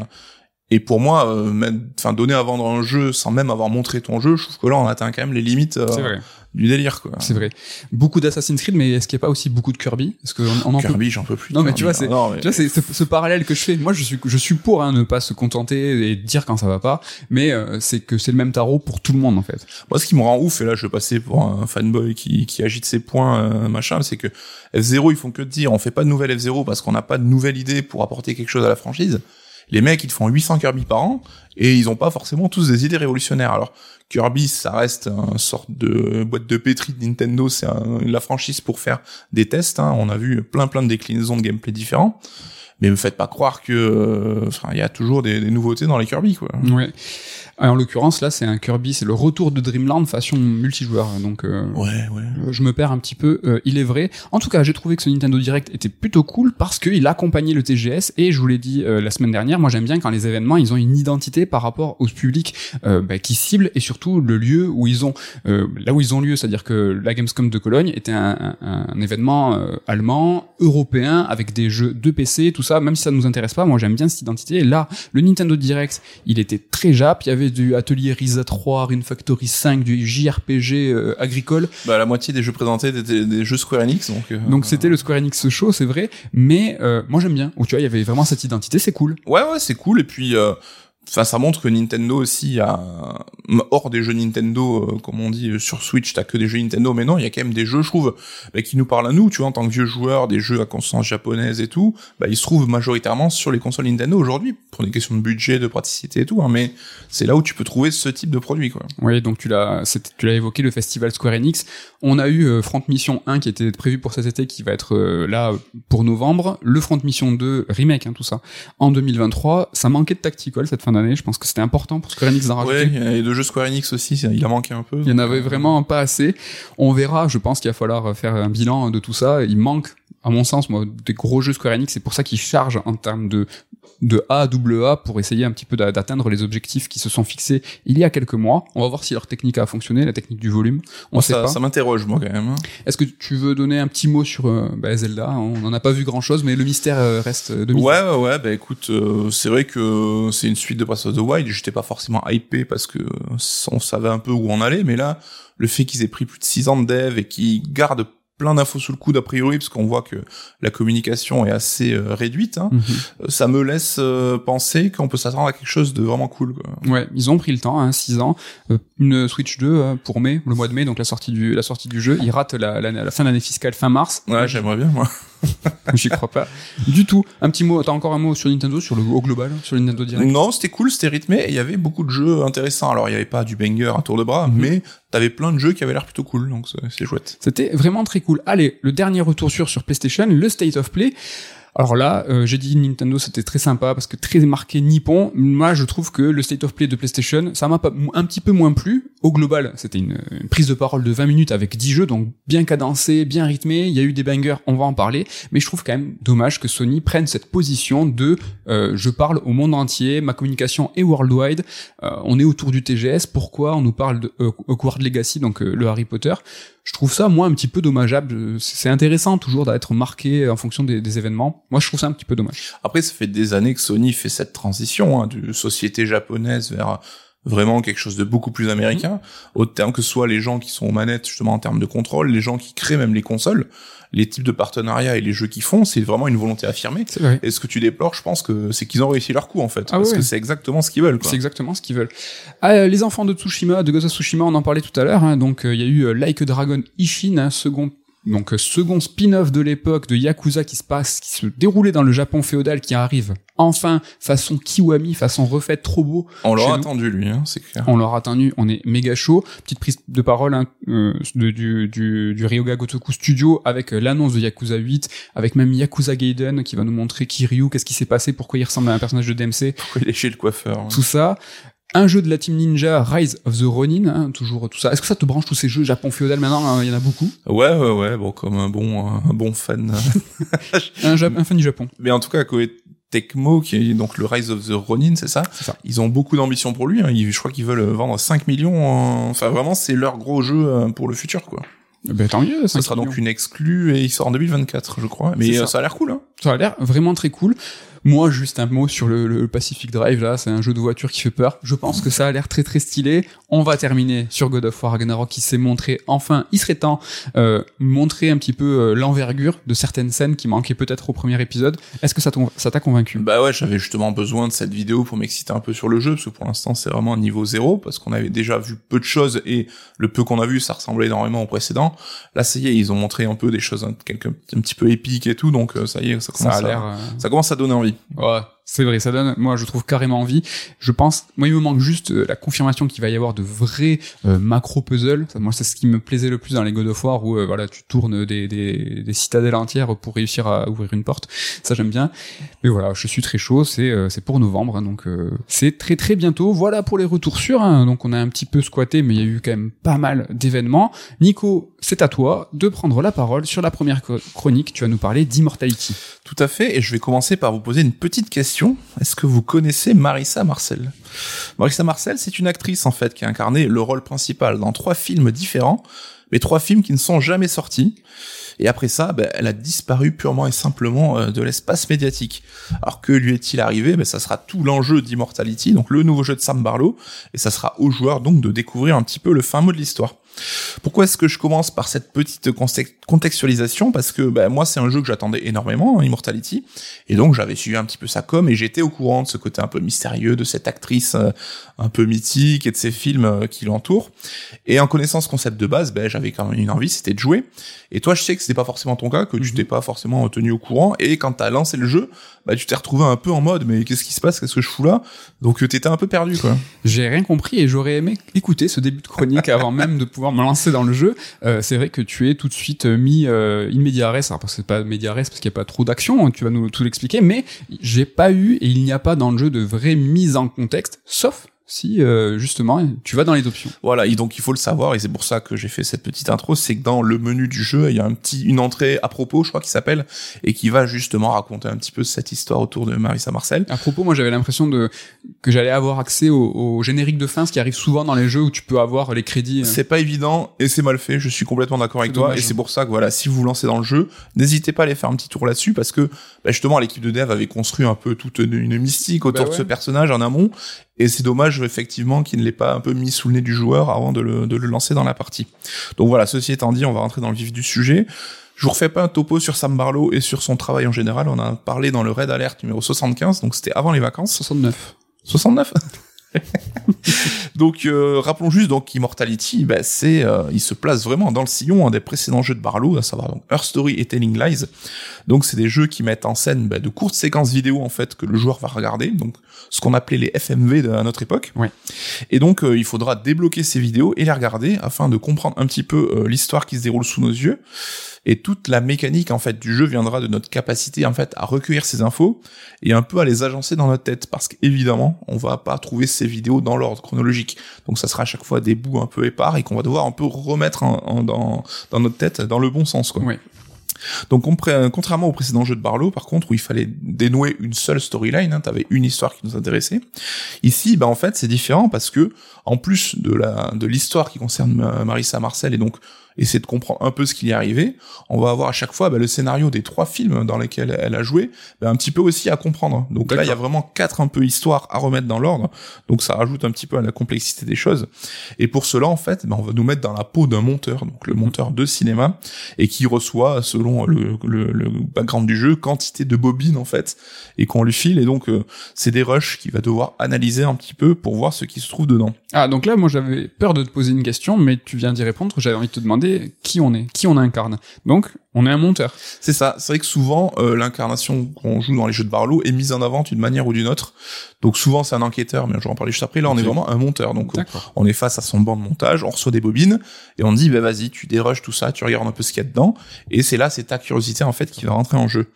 Et pour moi, euh, enfin, donner à vendre un jeu sans même avoir montré ton jeu, je trouve que là, on atteint quand même les limites euh, C'est vrai, du délire, quoi. c'est vrai. Beaucoup d'Assassin's Creed, mais est-ce qu'il n'y a pas aussi beaucoup de Kirby? Parce qu'on on en peut Kirby, j'en peux plus. de Non, mais tu vois, c'est- mais- ce, ce parallèle que je fais. Moi, je suis, je suis pour hein, ne pas se contenter et dire quand ça va pas, mais euh, c'est que c'est le même tarot pour tout le monde en fait. Moi, ce qui me rend ouf, et là, je vais passer pour un fanboy qui, qui agite ses points, euh, machin, c'est que F0, ils font que de dire, on fait pas de nouvelle F0 parce qu'on n'a pas de nouvelle idée pour apporter quelque chose à la franchise. Les mecs ils te font 800 Kirby par an et ils ont pas forcément tous des idées révolutionnaires. Alors Kirby, ça reste une sorte de boîte de pétri de Nintendo, c'est la franchise pour faire des tests. Hein. On a vu plein plein de déclinaisons de gameplay différents mais me faites pas croire que euh, enfin il y a toujours des, des, nouveautés dans les Kirby quoi. Ouais. En l'occurrence, là, c'est un Kirby, c'est le retour de Dreamland façon multijoueur. Donc, euh, ouais, ouais. je me perds un petit peu. Euh, il est vrai. En tout cas, j'ai trouvé que ce Nintendo Direct était plutôt cool parce qu'il accompagnait le TGS. Et je vous l'ai dit euh, la semaine dernière, moi j'aime bien quand les événements, ils ont une identité par rapport au public bah, qui cible et surtout le lieu où ils ont, là où ils ont lieu. C'est-à-dire que la Gamescom de Cologne était un, un, un événement allemand, européen, avec des jeux de PC, tout ça. Même si ça nous intéresse pas, moi j'aime bien cette identité. Et là, le Nintendo Direct, il était très jap. Il y avait du Atelier Risa 3, Rune Factory 5, du JRPG euh, agricole. Bah la moitié des jeux présentés étaient des jeux Square Enix, donc. Euh, donc c'était le Square Enix show, c'est vrai, mais euh, moi j'aime bien. Où tu vois, il y avait vraiment cette identité, c'est cool. Ouais ouais, c'est cool et puis Enfin, ça montre que Nintendo aussi a hors des jeux Nintendo, euh, comme on dit sur Switch, t'as que des jeux Nintendo, mais non, il y a quand même des jeux, je trouve, bah, qui nous parlent à nous, tu vois, en tant que vieux joueurs, des jeux à consonance japonaise et tout, bah ils se trouvent majoritairement sur les consoles Nintendo aujourd'hui, pour des questions de budget, de praticité et tout, hein, mais c'est là où tu peux trouver ce type de produit, quoi. Oui, donc tu l'as, tu l'as évoqué, le festival Square Enix. On a eu euh, Front Mission 1 qui était prévu pour cet été, qui va être euh, là pour novembre, le Front Mission 2 remake, hein, tout ça, en 2023. Ça manquait de tactical cette fin d'année je pense que c'était important pour Square Enix d'en rajouter. Ouais, et de Square Enix aussi, il a manqué un peu. Il y en avait euh, vraiment pas assez. On verra, je pense qu'il va falloir faire un bilan de tout ça. Il manque, à mon sens, moi, des gros jeux Square Enix. C'est pour ça qu'ils chargent en termes de de A à double A pour essayer un petit peu d'atteindre les objectifs qui se sont fixés il y a quelques mois. On va voir si leur technique a fonctionné, la technique du volume. On sait ça, pas. Ça m'interroge moi quand même. Hein. Est-ce que tu veux donner un petit mot sur euh, bah, Zelda? On n'en a pas vu grand chose, mais le mystère euh, reste de Ouais, ouais, ouais. Bah écoute, euh, c'est vrai que c'est une suite de Breath of the Wild. J'étais pas forcément hypé parce que on savait un peu où on allait, mais là, le fait qu'ils aient pris plus de 6 ans de dev et qu'ils gardent plein d'infos sous le coude a priori parce qu'on voit que la communication est assez euh, réduite. Hein. Mhm. Euh, ça me laisse euh, penser qu'on peut s'attendre à quelque chose de vraiment cool. Quoi. Ouais, ils ont pris le temps, hein, 6 ans, une Switch 2 pour mai, le mois de mai, donc la sortie du la sortie du jeu. Ils ratent la, la, la fin d'année fiscale fin mars. Ouais, j'aimerais bien moi. [laughs] J'y crois pas du tout. Un petit mot, t'as encore un mot sur Nintendo, sur le au global, sur Nintendo Direct? Non, c'était cool, c'était rythmé, et il y avait beaucoup de jeux intéressants. Alors il y avait pas du banger à tour de bras, mhm. mais t'avais plein de jeux qui avaient l'air plutôt cool, donc c'est chouette. C'était vraiment très cool. Allez, le dernier retour sur sur PlayStation, le State of Play. Alors là, euh, j'ai dit Nintendo, c'était très sympa parce que très marqué nippon. Moi, je trouve que le State of Play de PlayStation, ça m'a un petit peu moins plu. Au global, c'était une, prise de parole de 20 minutes avec 10 jeux, donc bien cadencé, bien rythmé. Il y a eu des bangers, on va en parler. Mais je trouve quand même dommage que Sony prenne cette position de euh, je parle au monde entier, ma communication est worldwide. Euh, on est autour du TGS. Pourquoi on nous parle de Hogwarts Legacy, donc le Harry Potter je trouve ça moi un petit peu dommageable. C'est intéressant toujours d'être marqué en fonction des, événements. Moi, je trouve ça un petit peu dommage. Après, ça fait des années que Sony fait cette transition hein, de société japonaise vers vraiment quelque chose de beaucoup plus américain, mmh. au terme que ce soit les gens qui sont aux manettes justement en termes de contrôle, les gens qui créent même les consoles les types de partenariats et les jeux qu'ils font, c'est vraiment une volonté affirmée. Et ce que tu déplores, je pense que c'est qu'ils ont réussi leur coup en fait, ah parce que c'est exactement ce qu'ils veulent. C'est exactement ce qu'ils veulent. Ah, les enfants de Tsushima, de Ghost of Tsushima, on en parlait tout à l'heure. Hein, donc euh, il y a eu euh, Like a Dragon Ishin, un second donc euh, second spin-off de l'époque de Yakuza qui se passe, qui se déroulait dans le Japon féodal, qui arrive enfin façon Kiwami, façon refaite, trop beau. On l'aura attendu lui, hein, c'est clair. On l'aura attendu, on est méga chaud. Petite prise de parole hein, euh, de, du, du, du Ryoga Gotoku Studio avec euh, l'annonce de Yakuza 8, avec même Yakuza Gaiden qui va nous montrer Kiryu, qu'est-ce qui s'est passé, pourquoi il ressemble à un personnage de DMC. Pourquoi il est chez le coiffeur. Hein. Tout ça un jeu de la Team Ninja, Rise of the Ronin, hein, toujours tout ça. Est-ce que ça te branche tous ces jeux Japon féodal maintenant hein, Il y en a beaucoup. Ouais, ouais, ouais. Bon, comme un bon, un bon fan. [laughs] un, un, fan du Japon. Mais en tout cas, Koei Tecmo, qui est donc le Rise of the Ronin, c'est ça, ça Ils ont beaucoup d'ambition pour lui. Hein. je crois qu'ils veulent vendre 5 millions. Enfin, vraiment, c'est leur gros jeu euh, pour le futur, quoi. Eh ben tant mieux. Ça sera donc une exclue et il sort en 2024, je crois. Mais ça. Euh, ça a l'air cool. Hein. Ça a l'air vraiment très cool. Moi, juste un mot sur le, le Pacific Drive, là, c'est un jeu de voiture qui fait peur. Je pense que ça a l'air très très stylé. On va terminer sur God of War Ragnarok qui s'est montré, enfin, il serait temps, euh, montrer un petit peu euh, l'envergure de certaines scènes qui manquaient peut-être au premier épisode. Est-ce que ça t'a convaincu? Bah ouais, j'avais justement besoin de cette vidéo pour m'exciter un peu sur le jeu, parce que pour l'instant c'est vraiment niveau zéro, parce qu'on avait déjà vu peu de choses, et le peu qu'on a vu, ça ressemblait énormément au précédent. Là, ça y est, ils ont montré un peu des choses un, un petit peu épiques et tout, donc euh, ça y est, ça commence, ça a à, euh, ça commence à donner envie. Ouais, C'est vrai, ça donne, moi je trouve carrément envie. Je pense, moi il me manque juste euh, la confirmation qu'il va y avoir de vrais euh, macro puzzles. Moi c'est ce qui me plaisait le plus dans les God of War où euh, voilà tu tournes des, citadelles entières pour réussir à ouvrir une porte. Ça j'aime bien. Mais voilà, je suis très chaud. C'est c'est pour novembre, hein, donc c'est très très bientôt. Voilà pour les retours sûrs. Hein. donc on a un petit peu squatté, mais il y a eu quand même pas mal d'événements. Nico, c'est à toi de prendre la parole sur la première chronique. Tu vas nous parler d'Immortality. Tout à fait, et je vais commencer par vous poser une petite question. Est-ce que vous connaissez Marissa Marcel? Marissa Marcel, c'est une actrice en fait qui a incarné le rôle principal dans trois films différents, mais trois films qui ne sont jamais sortis. Et après ça, ben, elle a disparu purement et simplement euh, de l'espace médiatique. Alors que lui est-il arrivé? Ben, Ça sera tout l'enjeu d'Immortality, donc le nouveau jeu de Sam Barlow, et ça sera aux joueurs donc de découvrir un petit peu le fin mot de l'histoire. Pourquoi est-ce que je commence par cette petite contextualisation? Parce que ben, moi, c'est un jeu que j'attendais énormément, hein, Immortality, et donc j'avais suivi un petit peu sa com, et j'étais au courant de ce côté un peu mystérieux de cette actrice euh, un peu mythique et de ces films euh, qui l'entourent. Et en connaissant ce concept de base, ben, j'avais quand même une envie, c'était de jouer. Et toi, je sais que c'était pas forcément ton cas, que tu mhm. t'es pas forcément tenu au courant, et quand t'as lancé le jeu, bah, tu t'es retrouvé un peu en mode, mais qu'est-ce qui se passe? Qu'est-ce que je fous là? Donc euh, t'étais un peu perdu, quoi. J'ai rien compris et j'aurais aimé écouter ce début de chronique avant même de pouvoir me lancer dans le jeu. Euh, c'est vrai que tu es tout de suite euh, mis euh, in media res, alors parce que c'est pas media res parce qu'il n'y a pas trop d'action, hein, tu vas nous tout l'expliquer, mais j'ai pas eu et il n'y a pas dans le jeu de vraie mise en contexte, sauf si euh, justement tu vas dans les options. Voilà, et donc il faut le savoir et c'est pour ça que j'ai fait cette petite intro, c'est que dans le menu du jeu, il y a un petit une entrée à propos, je crois qui s'appelle et qui va justement raconter un petit peu cette histoire autour de Marissa Marcel. À propos, moi j'avais l'impression de que j'allais avoir accès au, générique de fin, ce qui arrive souvent dans les jeux où tu peux avoir les crédits. Euh. C'est pas évident et c'est mal fait, je suis complètement d'accord avec toi et c'est pour ça que voilà, si vous vous lancez dans le jeu, n'hésitez pas à aller faire un petit tour là-dessus parce que bah, justement l'équipe de dev avait construit un peu toute une, mystique autour bah de ce personnage en amont et c'est dommage effectivement qu'il ne l'ait pas un peu mis sous le nez du joueur avant de le, de le lancer dans la partie. Donc voilà, ceci étant dit, on va rentrer dans le vif du sujet. Je vous refais pas un topo sur Sam Barlow et sur son travail en général. On a parlé dans le Red Alert numéro 75, donc c'était avant les vacances. 69. 69 [laughs] donc euh, rappelons juste donc Immortality, bah, c'est euh, il se place vraiment dans le sillon hein, des précédents jeux de Barlow, à savoir donc Earth Story et Telling Lies. Donc c'est des jeux qui mettent en scène bah, de courtes séquences vidéo en fait que le joueur va regarder, donc ce qu'on appelait les FMV de, à notre époque. Ouais. Et donc euh, il faudra débloquer ces vidéos et les regarder afin de comprendre un petit peu l'histoire qui se déroule sous nos yeux et toute la mécanique en fait du jeu viendra de notre capacité en fait à recueillir ces infos et un peu à les agencer dans notre tête parce qu'évidemment on va pas trouver ces vidéos dans l'ordre chronologique donc ça sera à chaque fois des bouts un peu épars et qu'on va devoir un peu remettre en, dans, dans notre tête dans le bon sens quoi. Donc contrairement au précédent jeu de Barlow, par contre, où il fallait dénouer une seule storyline, hein, t'avais une histoire qui nous intéressait. Ici, bah en fait, c'est différent parce que en plus de la de l'histoire qui concerne Marissa Marcel et donc essayer de comprendre un peu ce qui y est arrivé, on va avoir à chaque fois bah, le scénario des trois films dans lesquels elle a joué, bah, un petit peu aussi à comprendre. Donc là, il y a vraiment quatre un peu histoires à remettre dans l'ordre, donc ça rajoute un petit peu à la complexité des choses. Et pour cela, en fait, bah, on va nous mettre dans la peau d'un monteur, donc le monteur de cinéma, et qui reçoit, selon le, le, background du jeu, quantité de bobines en fait, et qu'on lui file. Et donc, euh, c'est des rushs qu'il va devoir analyser un petit peu pour voir ce qui se trouve dedans. Ah, donc là, moi, j'avais peur de te poser une question, mais tu viens d'y répondre. J'avais envie de te demander qui on est, qui on incarne. Donc, on est un monteur. C'est ça. C'est vrai que souvent, euh, l'incarnation qu'on joue dans les jeux de Barlow est mise en avant d'une manière ou d'une autre. Donc souvent, c'est un enquêteur, mais je vais en parler juste après. Là, on est vraiment un monteur. Donc, on, est face à son banc de montage, on reçoit des bobines, et on dit, bah vas-y, tu dérushes tout ça, tu regardes un peu ce qu'il y a dedans. Et c'est là, c'est ta curiosité, en fait, qui va rentrer en jeu.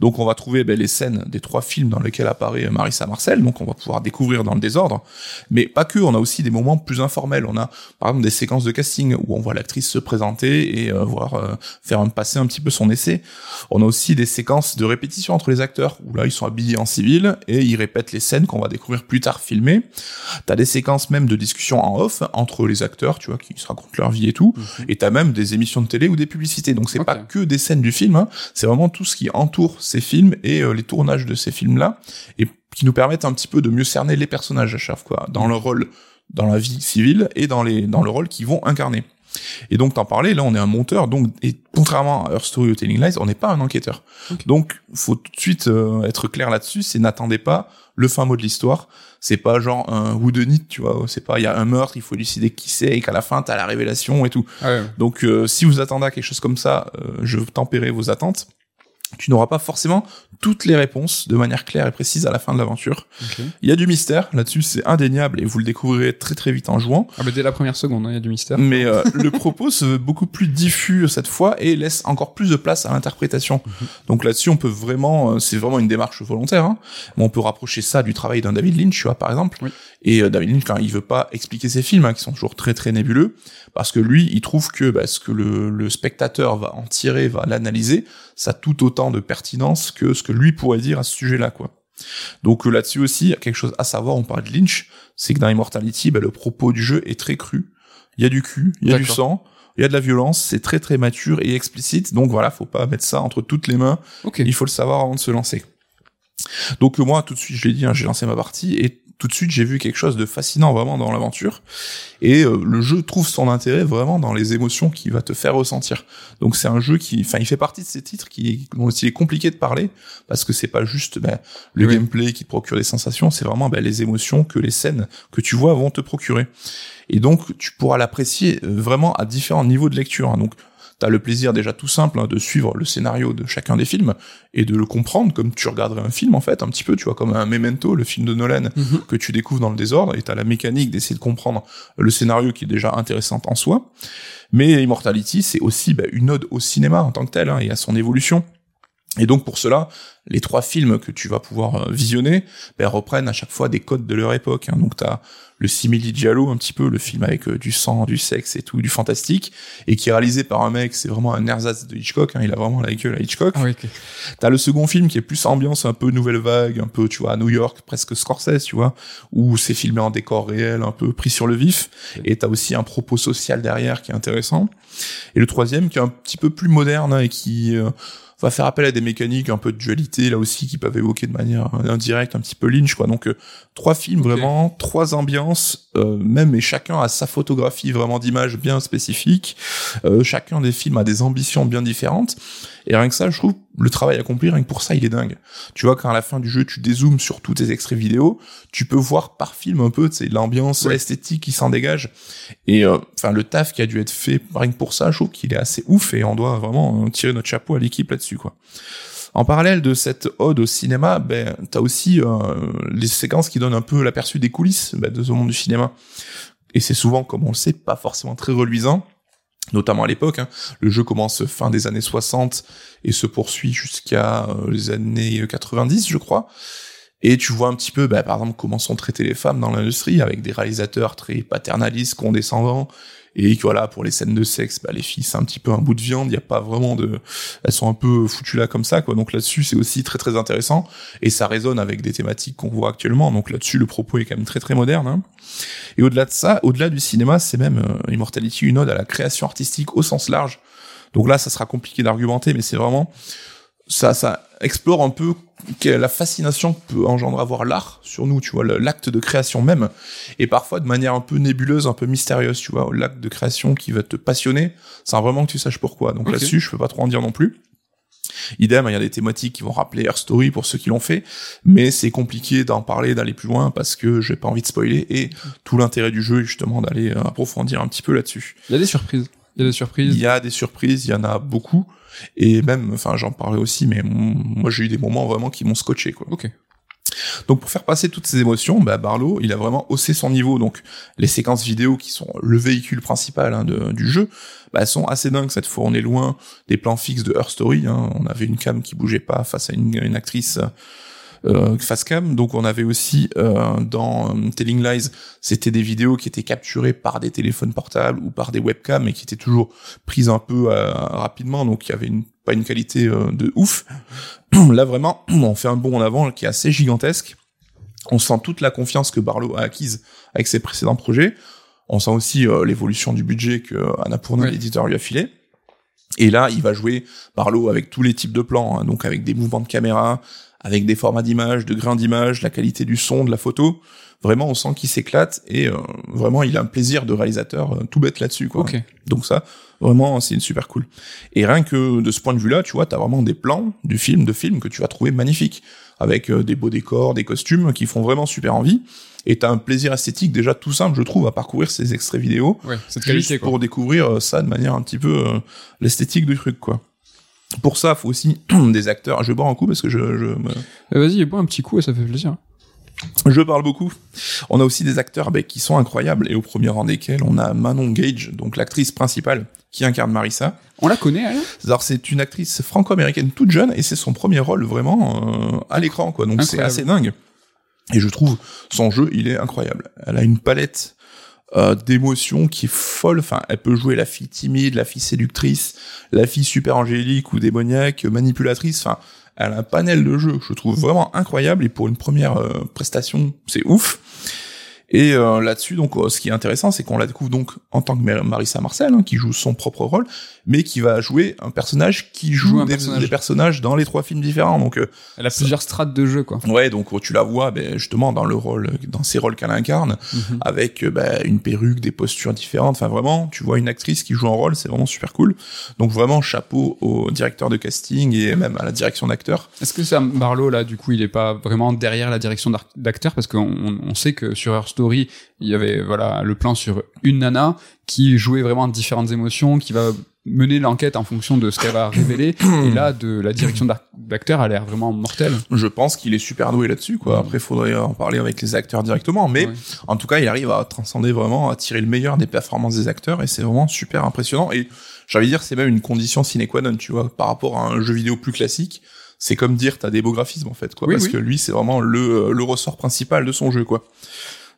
Donc, on va trouver bah, les scènes des trois films dans lesquels apparaît Marissa Marcel. Donc, on va pouvoir découvrir dans le désordre. Mais pas que, on a aussi des moments plus informels. On a, par exemple, des séquences de casting où on voit l'actrice se présenter et euh, voir euh, faire un un petit peu son essai. On a aussi des séquences de répétition entre les acteurs où là ils sont habillés en civil et ils répètent les scènes qu'on va découvrir plus tard filmées. T'as des séquences même de discussion en off entre les acteurs, tu vois, qui se racontent leur vie et tout. Mhm. Et t'as même des émissions de télé ou des publicités. Donc c'est pas que des scènes du film, hein. c'est vraiment tout ce qui entoure ces films et euh, les tournages de ces films-là et qui nous permettent un petit peu de mieux cerner les personnages à chaque fois dans leur rôle dans la vie civile et dans les dans le rôle qu'ils vont incarner. Et donc t'en parlais, là on est un monteur, donc et contrairement à Earth Story ou Telling Lies, on n'est pas un enquêteur. Donc faut tout de suite euh, être clair là-dessus, c'est n'attendez pas le fin mot de l'histoire. C'est pas genre un whodunit, tu vois. C'est pas il y a un meurtre, il faut élucider qui c'est et qu'à la fin t'as la révélation et tout. Ah donc euh, si vous attendez à quelque chose comme ça, euh, je veux tempérer vos attentes. Tu n'auras pas forcément toutes les réponses de manière claire et précise à la fin de l'aventure. Il y a du mystère là-dessus, c'est indéniable et vous le découvrirez très très vite en jouant. Ah bah dès la première seconde, hein, il y a du mystère. Mais euh, [laughs] le propos se veut beaucoup plus diffus cette fois et laisse encore plus de place à l'interprétation. Mhm. Donc là-dessus, on peut vraiment, euh, c'est vraiment une démarche volontaire. Hein. Mais on peut rapprocher ça du travail d'un David Lynch, tu vois, par exemple. Oui. Et euh, David Lynch, quand il veut pas expliquer ses films, hein, qui sont toujours très très nébuleux, parce que lui, il trouve que bah, ce que le, le spectateur va en tirer, va l'analyser, ça tout autant de pertinence que ce que lui pourrait dire à ce sujet-là, quoi. Donc euh, là-dessus aussi, il y a quelque chose à savoir, on parle de Lynch, c'est que dans Immortality, bah, le propos du jeu est très cru. Il y a du cul, il y a du sang, il y a de la violence, c'est très très mature et explicite, donc voilà, faut pas mettre ça entre toutes les mains, il faut le savoir avant de se lancer. Donc euh, moi, tout de suite, je l'ai dit, hein, j'ai lancé ma partie et tout de suite, j'ai vu quelque chose de fascinant vraiment dans l'aventure. Et euh, le jeu trouve son intérêt vraiment dans les émotions qu'il va te faire ressentir. Donc c'est un jeu qui, enfin, il fait partie de ces titres qui, dont il est compliqué de parler parce que c'est pas juste ben, le Oui. gameplay qui te procure des sensations, c'est vraiment ben, les émotions que les scènes que tu vois vont te procurer. Et donc tu pourras l'apprécier euh, vraiment à différents niveaux de lecture. hein. Donc T'as le plaisir déjà tout simple hein, de suivre le scénario de chacun des films et de le comprendre comme tu regarderais un film en fait un petit peu tu vois comme un Memento le film de Nolan Mhm. que tu découvres dans le désordre et t'as la mécanique d'essayer de comprendre le scénario qui est déjà intéressante en soi mais Immortality c'est aussi bah, une ode au cinéma en tant que tel hein, et à son évolution et donc pour cela les trois films que tu vas pouvoir euh, visionner bah, reprennent à chaque fois des codes de leur époque hein. donc t'as le simili giallo un petit peu le film avec euh, du sang du sexe et tout du fantastique et qui est réalisé par un mec, c'est vraiment un ersatz de Hitchcock, hein, il a vraiment la gueule à Hitchcock. Ah oui. T'as le second film qui est plus ambiance un peu nouvelle vague, un peu, tu vois, à New York, presque Scorsese, tu vois, où c'est filmé en décor réel, un peu pris sur le vif, et t'as aussi un propos social derrière qui est intéressant. Et le troisième qui est un petit peu plus moderne hein, et qui euh, va faire appel à des mécaniques un peu de dualité là aussi qui peuvent évoquer de manière indirecte un petit peu Lynch quoi. Donc euh, trois films vraiment, trois ambiances, euh, même et chacun a sa photographie vraiment d'image bien spécifique. Euh, chacun des films a des ambitions bien différentes. Et rien que ça, je trouve le travail accompli, rien que pour ça, il est dingue. Tu vois, quand à la fin du jeu, tu dézoomes sur tous tes extraits vidéo, tu peux voir par film un peu, tu sais, l'ambiance Ouais. esthétique qui s'en dégage. Et euh, enfin, le taf qui a dû être fait, rien que pour ça, je trouve qu'il est assez ouf et on doit vraiment euh, tirer notre chapeau à l'équipe là-dessus, quoi. En parallèle de cette ode au cinéma, ben, t'as aussi euh, les séquences qui donnent un peu l'aperçu des coulisses ben, de ce monde du cinéma. Et c'est souvent, comme on le sait, pas forcément très reluisant notamment à l'époque. hein. Le jeu commence fin des années 60 et se poursuit jusqu'à euh, les années 90, je crois. Et tu vois un petit peu, bah, par exemple, comment sont traitées les femmes dans l'industrie, avec des réalisateurs très paternalistes, condescendants, et que voilà, pour les scènes de sexe, bah, les filles, c'est un petit peu un bout de viande, il n'y a pas vraiment de... Elles sont un peu foutues là comme ça, quoi. Donc là-dessus, c'est aussi très très intéressant, et ça résonne avec des thématiques qu'on voit actuellement. Donc là-dessus, le propos est quand même très très moderne. hein. Et au-delà de ça, au-delà du cinéma, c'est même euh, Immortality une ode à la création artistique au sens large. Donc là, ça sera compliqué d'argumenter, mais c'est vraiment ça, ça explore un peu la fascination que peut engendrer avoir l'art sur nous, tu vois, l'acte de création même, et parfois de manière un peu nébuleuse, un peu mystérieuse, tu vois, l'acte de création qui va te passionner, sans vraiment que tu saches pourquoi. Donc là-dessus, je peux pas trop en dire non plus. Idem, il y a des thématiques qui vont rappeler Air Story pour ceux qui l'ont fait, mais c'est compliqué d'en parler, d'aller plus loin parce que j'ai pas envie de spoiler et tout l'intérêt du jeu est justement d'aller euh, approfondir un petit peu là-dessus. Il y a des surprises. Il y a des Il surprises. y a des surprises, il y en a beaucoup et même, enfin, j'en parlais aussi, mais moi j'ai eu des moments vraiment qui m'ont scotché quoi. Ok. Donc pour faire passer toutes ces émotions, bah, Barlow, il a vraiment haussé son niveau. Donc les séquences vidéo qui sont le véhicule principal hein, de- du jeu, bah, elles sont assez dingues. Cette fois, on est loin des plans fixes de Her Story. Hein. On avait une cam qui bougeait pas face à une, une actrice euh, face cam. Donc on avait aussi euh, dans euh, Telling Lies, c'était des vidéos qui étaient capturées par des téléphones portables ou par des webcams, mais qui étaient toujours prises un peu euh, rapidement. Donc il y avait une, pas une qualité euh, de ouf. [clears throat] Là vraiment, on fait un bond en avant qui est assez gigantesque. On sent toute la confiance que Barlow a acquise avec ses précédents projets. On sent aussi euh, l'évolution du budget que Annapurna, Ouais. l'éditeur, lui a filé. Et là, il va jouer Barlow avec tous les types de plans, hein, donc avec des mouvements de caméra, avec des formats d'image, de grains d'image, la qualité du son, de la photo. Vraiment, on sent qu'il s'éclate et euh, vraiment, il a un plaisir de réalisateur euh, tout bête là-dessus. Quoi. Ok. Donc ça, vraiment, c'est une super cool. Et rien que de ce point de vue-là, tu vois, t'as vraiment des plans du film, de film que tu vas trouver magnifiques, avec euh, des beaux décors, des costumes qui font vraiment super envie. Et t'as un plaisir esthétique déjà tout simple, je trouve, à parcourir ces extraits vidéo, Ouais, cette juste qualité, pour découvrir euh, ça de manière un petit peu euh, l'esthétique du truc, quoi. Pour ça, faut aussi [clears throat] des acteurs. Je boire un coup parce que je, je me- Eh, Vas-y, bois un petit coup et ça fait plaisir. je parle beaucoup. On a aussi des acteurs ben, qui sont incroyables et au premier rang desquels on a Manon Gage, donc l'actrice principale qui incarne Marissa. On la connaît, elle? Alors c'est une actrice franco-américaine toute jeune et c'est son premier rôle vraiment euh, à l'écran quoi. Donc c'est assez dingue. Et je trouve son jeu il est incroyable. Elle a une palette euh, d'émotions qui est folle. Enfin, elle peut jouer la fille timide, la fille séductrice, la fille super angélique ou démoniaque, manipulatrice. Enfin, elle a un panel de jeux. Je trouve vraiment incroyable et pour une première euh, prestation, c'est ouf. Et euh, là-dessus, donc, euh, ce qui est intéressant, c'est qu'on la découvre donc en tant que Mar- Marissa Marcel, hein, qui joue son propre rôle, mais qui va jouer un personnage qui joue, des, personnage. des personnages dans les trois films différents. Donc, euh, Elle a plusieurs strates de jeu, quoi. ouais, donc tu la vois, ben, justement dans le rôle, dans ces rôles qu'elle incarne, Mhm. avec euh, ben, une perruque, des postures différentes. Enfin, vraiment, tu vois une actrice qui joue un rôle, c'est vraiment super cool. Donc vraiment, chapeau au directeur de casting et même à la direction d'acteur. Est-ce que Sam Barlow, là, du coup, il est pas vraiment derrière la direction d'acteur? Parce qu'on on- sait que sur Her Story, il y avait voilà le plan sur une nana qui jouait vraiment différentes émotions, qui va mener l'enquête en fonction de ce qu'elle va révéler. Et là, de la direction d'acteur a l'air vraiment mortelle. Je pense qu'il est super doué là-dessus, quoi. Après, faudrait en parler avec les acteurs directement, mais Ouais. en tout cas, il arrive à transcender vraiment, à tirer le meilleur des performances des acteurs, et c'est vraiment super impressionnant. Et j'ai envie de dire, c'est même une condition sine qua non, tu vois, par rapport à un jeu vidéo plus classique. C'est comme dire t'as des beaux graphismes en fait, quoi, Oui, parce oui. que lui, c'est vraiment le le ressort principal de son jeu, quoi.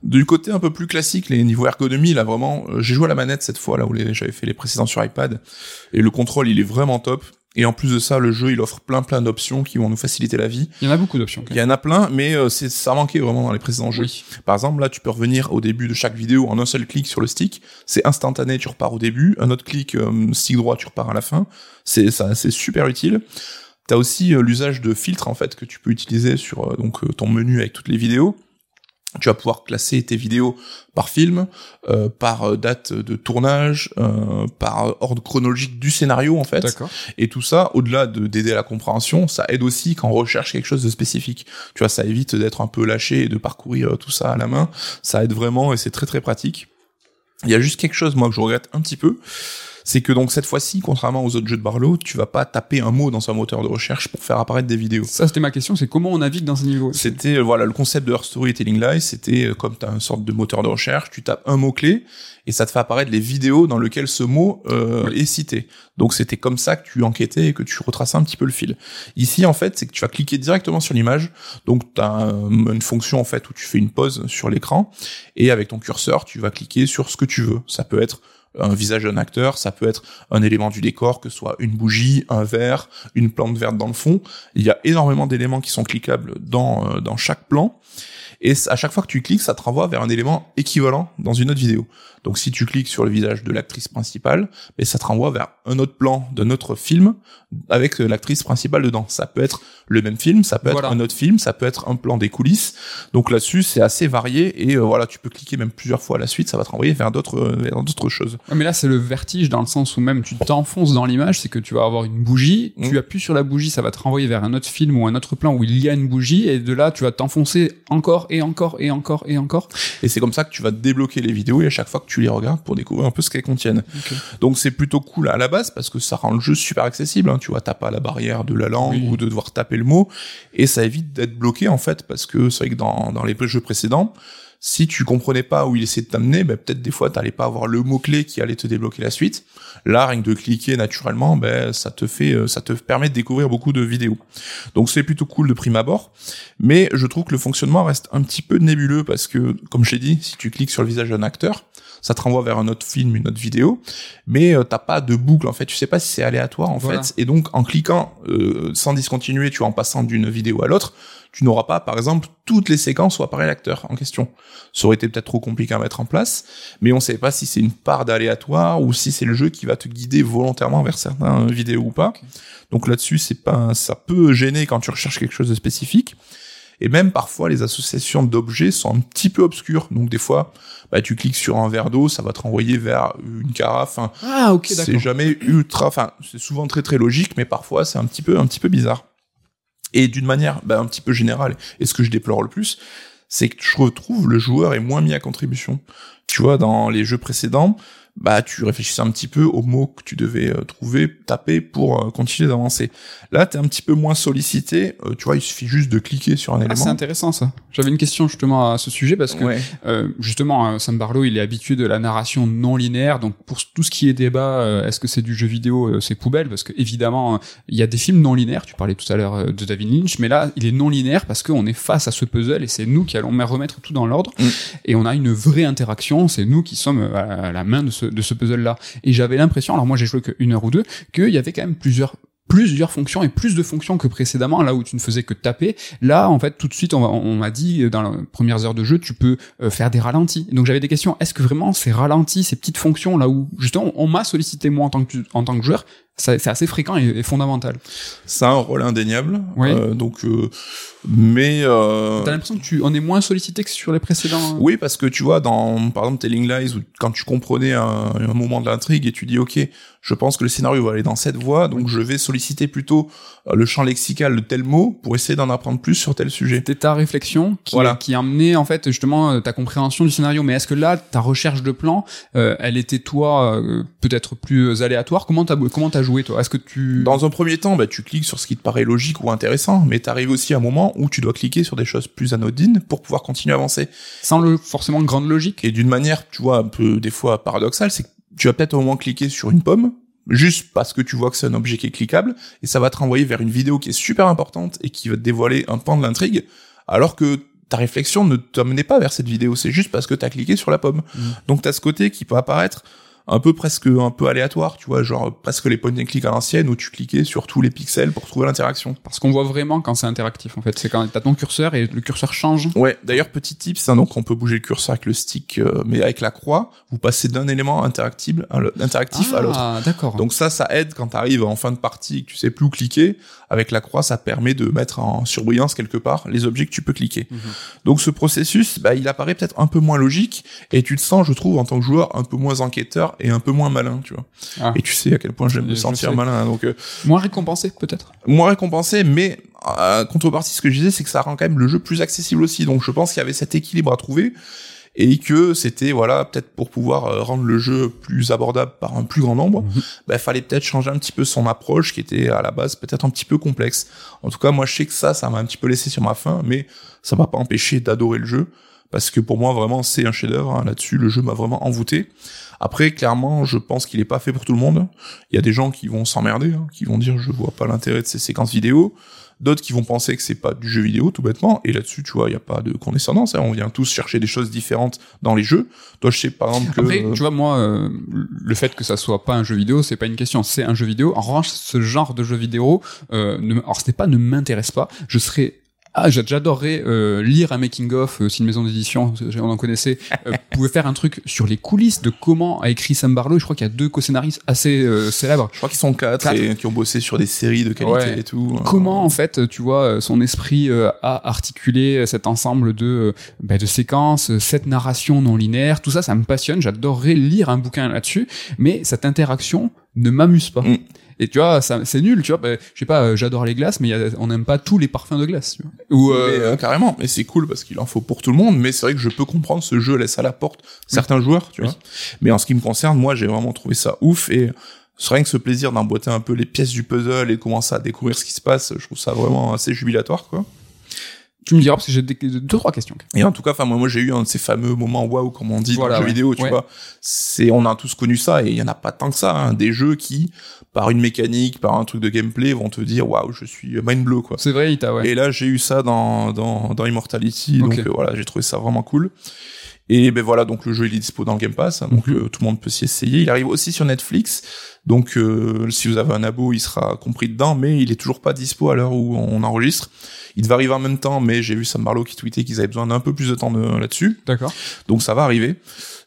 Du côté un peu plus classique, les niveaux ergonomie, là vraiment, euh, j'ai joué à la manette cette fois, là où j'avais fait les précédents sur iPad, et le contrôle, il est vraiment top. Et en plus de ça, le jeu, il offre plein plein d'options qui vont nous faciliter la vie. Il y en a beaucoup d'options. Il y en a plein, mais euh, c'est ça manquait vraiment dans les précédents jeux. Oui. Par exemple, là, tu peux revenir au début de chaque vidéo en un seul clic sur le stick. C'est instantané, tu repars au début. Un autre clic, euh, stick droit, tu repars à la fin. C'est ça, c'est super utile. T'as aussi euh, l'usage de filtres en fait que tu peux utiliser sur donc ton menu avec toutes les vidéos. Tu vas pouvoir classer tes vidéos par film, euh, par euh, date de tournage, euh, par ordre chronologique du scénario en fait. D'accord. Et tout ça, au-delà de d'aider à la compréhension, ça aide aussi quand on recherche quelque chose de spécifique. Tu vois, ça évite d'être un peu lâché et de parcourir euh, tout ça à la main. Ça aide vraiment et c'est très très pratique. Il y a juste quelque chose, moi, que je regrette un petit peu. C'est que donc cette fois-ci, contrairement aux autres jeux de Barlow, tu vas pas taper un mot dans un moteur de recherche pour faire apparaître des vidéos. Ça, c'était ma question, c'est comment on navigue dans ce niveau C'était euh, voilà le concept de Her Storytelling Live, c'était euh, comme tu as une sorte de moteur de recherche, tu tapes un mot clé et ça te fait apparaître les vidéos dans lesquelles ce mot euh, Oui. est cité. Donc c'était comme ça que tu enquêtais et que tu retraçais un petit peu le fil. Ici en fait, c'est que tu vas cliquer directement sur l'image. Donc tu as une fonction en fait où tu fais une pause sur l'écran et avec ton curseur, tu vas cliquer sur ce que tu veux. Ça peut être un visage d'un acteur, ça peut être un élément du décor, que ce soit une bougie, un verre, une plante verte dans le fond. Il y a énormément d'éléments qui sont cliquables dans, euh, dans chaque plan. Et à chaque fois que tu cliques, ça te renvoie vers un élément équivalent dans une autre vidéo. Donc si tu cliques sur le visage de l'actrice principale, mais ça te renvoie vers un autre plan d'un autre film avec euh, l'actrice principale dedans. Ça peut être le même film, ça peut Voilà. être un autre film, ça peut être un plan des coulisses. Donc là-dessus, c'est assez varié et euh, voilà, tu peux cliquer même plusieurs fois à la suite, ça va te renvoyer vers d'autres euh, d'autres choses. Mais là, c'est le vertige dans le sens où même tu t'enfonces dans l'image, c'est que tu vas avoir une bougie, Mm. tu appuies sur la bougie, ça va te renvoyer vers un autre film ou un autre plan où il y a une bougie, et de là, tu vas t'enfoncer encore et encore et encore et encore. Et c'est comme ça que tu vas débloquer les vidéos et à chaque fois que tu les regardes pour découvrir un peu ce qu'elles contiennent. Donc c'est plutôt cool à la base parce que ça rend le jeu super accessible. hein. Tu vois, t'as pas la barrière de la langue Oui. ou de devoir taper le mot et ça évite d'être bloqué en fait parce que c'est vrai que dans, dans les jeux précédents, si tu comprenais pas où il essayait de t'amener, ben peut-être des fois t'allais pas avoir le mot clé qui allait te débloquer la suite. Là, rien que de cliquer naturellement, ben ça te fait, euh, ça te permet de découvrir beaucoup de vidéos. Donc c'est plutôt cool de prime abord, mais je trouve que le fonctionnement reste un petit peu nébuleux parce que, comme je l'ai dit, si tu cliques sur le visage d'un acteur, ça te renvoie vers un autre film, une autre vidéo, mais euh, t'as pas de boucle en fait. Tu sais pas si c'est aléatoire en Voilà. fait, et donc en cliquant euh, sans discontinuer, tu vois, en passant d'une vidéo à l'autre, tu n'auras pas, par exemple, toutes les séquences où apparaît l'acteur en question. Ça aurait été peut-être trop compliqué à mettre en place, mais on sait pas si c'est une part d'aléatoire ou si c'est le jeu qui va te guider volontairement vers certains vidéos ou pas. Donc là-dessus, c'est pas, ça peut gêner quand tu recherches quelque chose de spécifique. Et même parfois, les associations d'objets sont un petit peu obscures. Donc des fois, bah, tu cliques sur un verre d'eau, ça va te renvoyer vers une carafe. Ah, ok, c'est jamais ultra, enfin, c'est souvent très très logique, mais parfois c'est un petit peu, un petit peu bizarre. Et d'une manière, bah, un petit peu générale, et ce que je déplore le plus, c'est que je retrouve le joueur est moins mis à contribution. Tu vois, dans les jeux précédents, bah tu réfléchissais un petit peu aux mots que tu devais euh, trouver, taper pour euh, continuer d'avancer. Là, t'es un petit peu moins sollicité. euh, tu vois, il suffit juste de cliquer sur un Ah, c'est élément. intéressant ça. J'avais une question justement à ce sujet parce que Ouais. euh, justement euh, Sam Barlow il est habitué de la narration non linéaire donc pour tout ce qui est débat est-ce que c'est du jeu vidéo c'est poubelle? Parce que évidemment il y a des films non linéaires tu parlais tout à l'heure de David Lynch mais là il est non linéaire parce qu'on est face à ce puzzle et c'est nous qui allons remettre tout dans l'ordre Mm. et on a une vraie interaction c'est nous qui sommes à la main de ce, de ce puzzle là et j'avais l'impression alors moi j'ai joué qu'une heure ou deux qu'il y avait quand même plusieurs plusieurs fonctions et plus de fonctions que précédemment là où tu ne faisais que taper. Là en fait tout de suite on, m'a dit euh, dans les premières heures de jeu tu peux euh, faire des ralentis. Donc j'avais des questions. Est-ce que vraiment ces ralentis ces petites fonctions là où justement on m'a sollicité moi en tant que en tant que joueur c'est assez fréquent et, fondamental Ça a un rôle indéniable. Oui. Euh, donc, euh, mais euh, t'as l'impression que tu on est moins sollicité que sur les précédents euh Oui, parce que tu vois, dans par exemple Telling Lies, où quand tu comprenais un, un moment de l'intrigue et tu dis, ok, je pense que le scénario va aller dans cette voie, donc je vais solliciter plutôt euh, le champ lexical de tel mot pour essayer d'en apprendre plus sur tel sujet. C'était ta réflexion qui, Voilà. qui a amené en fait justement euh, ta compréhension du scénario. Mais est-ce que là, ta recherche de plan, euh, elle était toi peut-être plus aléatoire? Comment t'as comment t'as joué toi? Est-ce que tu Dans un premier temps, bah, tu cliques sur ce qui te paraît logique ou intéressant, mais t'arrives aussi à un moment où tu dois cliquer sur des choses plus anodines pour pouvoir continuer à avancer. sans le forcément grande logique? Et d'une manière, tu vois, un peu des fois paradoxale, c'est que tu vas peut-être au moment cliquer sur une pomme, juste parce que tu vois que c'est un objet qui est cliquable, et ça va te renvoyer vers une vidéo qui est super importante et qui va te dévoiler un pan de l'intrigue, alors que ta réflexion ne t'amenait pas vers cette vidéo, c'est juste parce que t'as cliqué sur la pomme. Mhm. Donc t'as ce côté qui peut apparaître un peu presque un peu aléatoire, tu vois, genre presque les point and click à l'ancienne où tu cliquais sur tous les pixels pour trouver l'interaction. Parce qu'on voit vraiment quand c'est interactif en fait. C'est quand t'as ton curseur et le curseur change. Ouais, d'ailleurs petit tips, hein, donc on peut bouger le curseur avec le stick, euh, mais avec la croix, vous passez d'un élément interactible, interactif à l'autre. Ah d'accord. Donc ça, ça aide quand t'arrives en fin de partie et que tu sais plus où cliquer. Avec la croix, ça permet de mettre en surbrillance quelque part les objets que tu peux cliquer. Mhm. Donc ce processus, bah, il apparaît peut-être un peu moins logique et tu te sens, je trouve, en tant que joueur, un peu moins enquêteur et un peu moins malin, tu vois. Ah. Et tu sais à quel point j'aime me sentir sais. malin. Donc euh, Moins récompensé peut-être? moins récompensé, mais euh, contrepartie, ce que je disais, c'est que ça rend quand même le jeu plus accessible aussi. Donc je pense qu'il y avait cet équilibre à trouver et que c'était voilà peut-être pour pouvoir euh, rendre le jeu plus abordable par un plus grand nombre, Mhm. bah fallait peut-être changer un petit peu son approche qui était à la base peut-être un petit peu complexe. En tout cas, moi je sais que ça, ça m'a un petit peu laissé sur ma faim, mais ça m'a pas empêché d'adorer le jeu parce que pour moi vraiment c'est un chef-d'œuvre hein. là-dessus. Le jeu m'a vraiment envoûté. Après, clairement, je pense qu'il est pas fait pour tout le monde. Il y a des gens qui vont s'emmerder, hein, qui vont dire je vois pas l'intérêt de ces séquences vidéo. D'autres qui vont penser que c'est pas du jeu vidéo tout bêtement. Et là-dessus, tu vois, il y a pas de condescendance. hein. On vient tous chercher des choses différentes dans les jeux. Toi, je sais par exemple que Après, tu vois, moi, euh, le fait que ça soit pas un jeu vidéo, c'est pas une question, c'est un jeu vidéo. En revanche, ce genre de jeu vidéo, euh, ne, alors c'était pas ne m'intéresse pas. Je serais ah, j'a- j'adorerais euh, lire un making of euh, si une maison d'édition, on en connaissait, euh, [laughs] pouvait faire un truc sur les coulisses de comment a écrit Sam Barlow. Je crois qu'il y a deux co-scénaristes assez célèbres. je crois qu'ils sont quatre, Quatre. et qui ont bossé sur des séries de qualité Ouais. et tout. Comment en fait, tu vois, son esprit a articulé cet ensemble de bah, de séquences, cette narration non linéaire, tout ça, ça me passionne. J'adorerais lire un bouquin là-dessus, mais cette interaction ne m'amuse pas. Mm. Et tu vois, ça, c'est nul, tu vois. bah, je sais pas, euh, j'adore les glaces, mais y a- on n'aime pas tous les parfums de glace. Tu vois. Ou euh, euh, carrément, mais c'est cool parce qu'il en faut pour tout le monde. Mais c'est vrai que je peux comprendre ce jeu laisse à la porte certains joueurs, tu Oui. vois. Mais en ce qui me concerne, moi, j'ai vraiment trouvé ça ouf et c'est rien que ce plaisir d'emboîter un peu les pièces du puzzle et commencer à découvrir ce qui se passe, je trouve ça vraiment assez jubilatoire, quoi. tu me diras parce que j'ai deux trois questions. Et en tout cas, enfin moi, moi j'ai eu un de ces fameux moments waouh, comme on dit Voilà, dans le jeu ouais. vidéo, tu Ouais. vois. C'est, on a tous connu ça et il y en a pas tant que ça. Hein, des jeux qui, par une mécanique, par un truc de gameplay, vont te dire waouh, je suis mind blow, quoi. C'est vrai, Ita, ouais. Et là, j'ai eu ça dans, dans, dans Immortality, donc euh, voilà, j'ai trouvé ça vraiment cool. Et ben voilà, donc le jeu il est dispo dans le Game Pass, hein, donc Mhm. euh, tout le monde peut s'y essayer. Il arrive aussi sur Netflix, donc euh, si vous avez un abo, il sera compris dedans, mais il est toujours pas dispo à l'heure où on enregistre. Il devait arriver en même temps, mais j'ai vu Sam Barlow qui tweetait qu'ils avaient besoin d'un peu plus de temps de- là-dessus, D'accord. donc ça va arriver.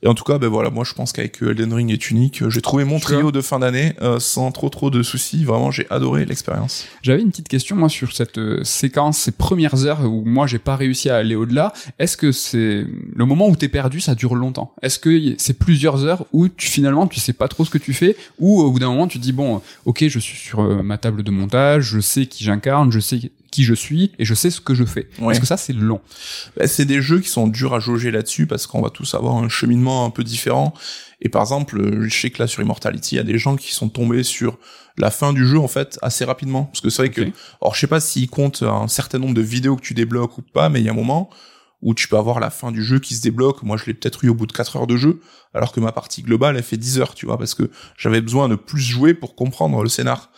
Et en tout cas, ben voilà, moi je pense qu'avec euh, Elden Ring est unique. J'ai trouvé mon trio de fin d'année euh, sans trop trop de soucis. Vraiment, j'ai adoré l'expérience. J'avais une petite question moi sur cette euh, séquence, ces premières heures où moi j'ai pas réussi à aller au-delà. Est-ce que c'est le moment où t'es perdu, ça dure longtemps? Est-ce que c'est plusieurs heures où tu finalement tu sais pas trop ce que tu fais, ou au bout d'un moment tu te dis bon, ok, je suis sur euh, ma table de montage, je sais qui j'incarne, je sais qui je suis et je sais ce que je fais. Ouais. Est-ce que ça c'est long? Bah, c'est des jeux qui sont durs à jauger là-dessus parce qu'on va tous avoir un cheminement un peu différent. Et par exemple, euh, je sais que là sur Immortality, il y a des gens qui sont tombés sur la fin du jeu en fait assez rapidement. Parce que c'est vrai que, alors je sais pas s'ils comptent un certain nombre de vidéos que tu débloques ou pas, mais il y a un moment où tu peux avoir la fin du jeu qui se débloque. Moi, je l'ai peut-être eu au bout de 4 heures de jeu, alors que ma partie globale, elle fait 10 heures, tu vois, parce que j'avais besoin de plus jouer pour comprendre le scénar.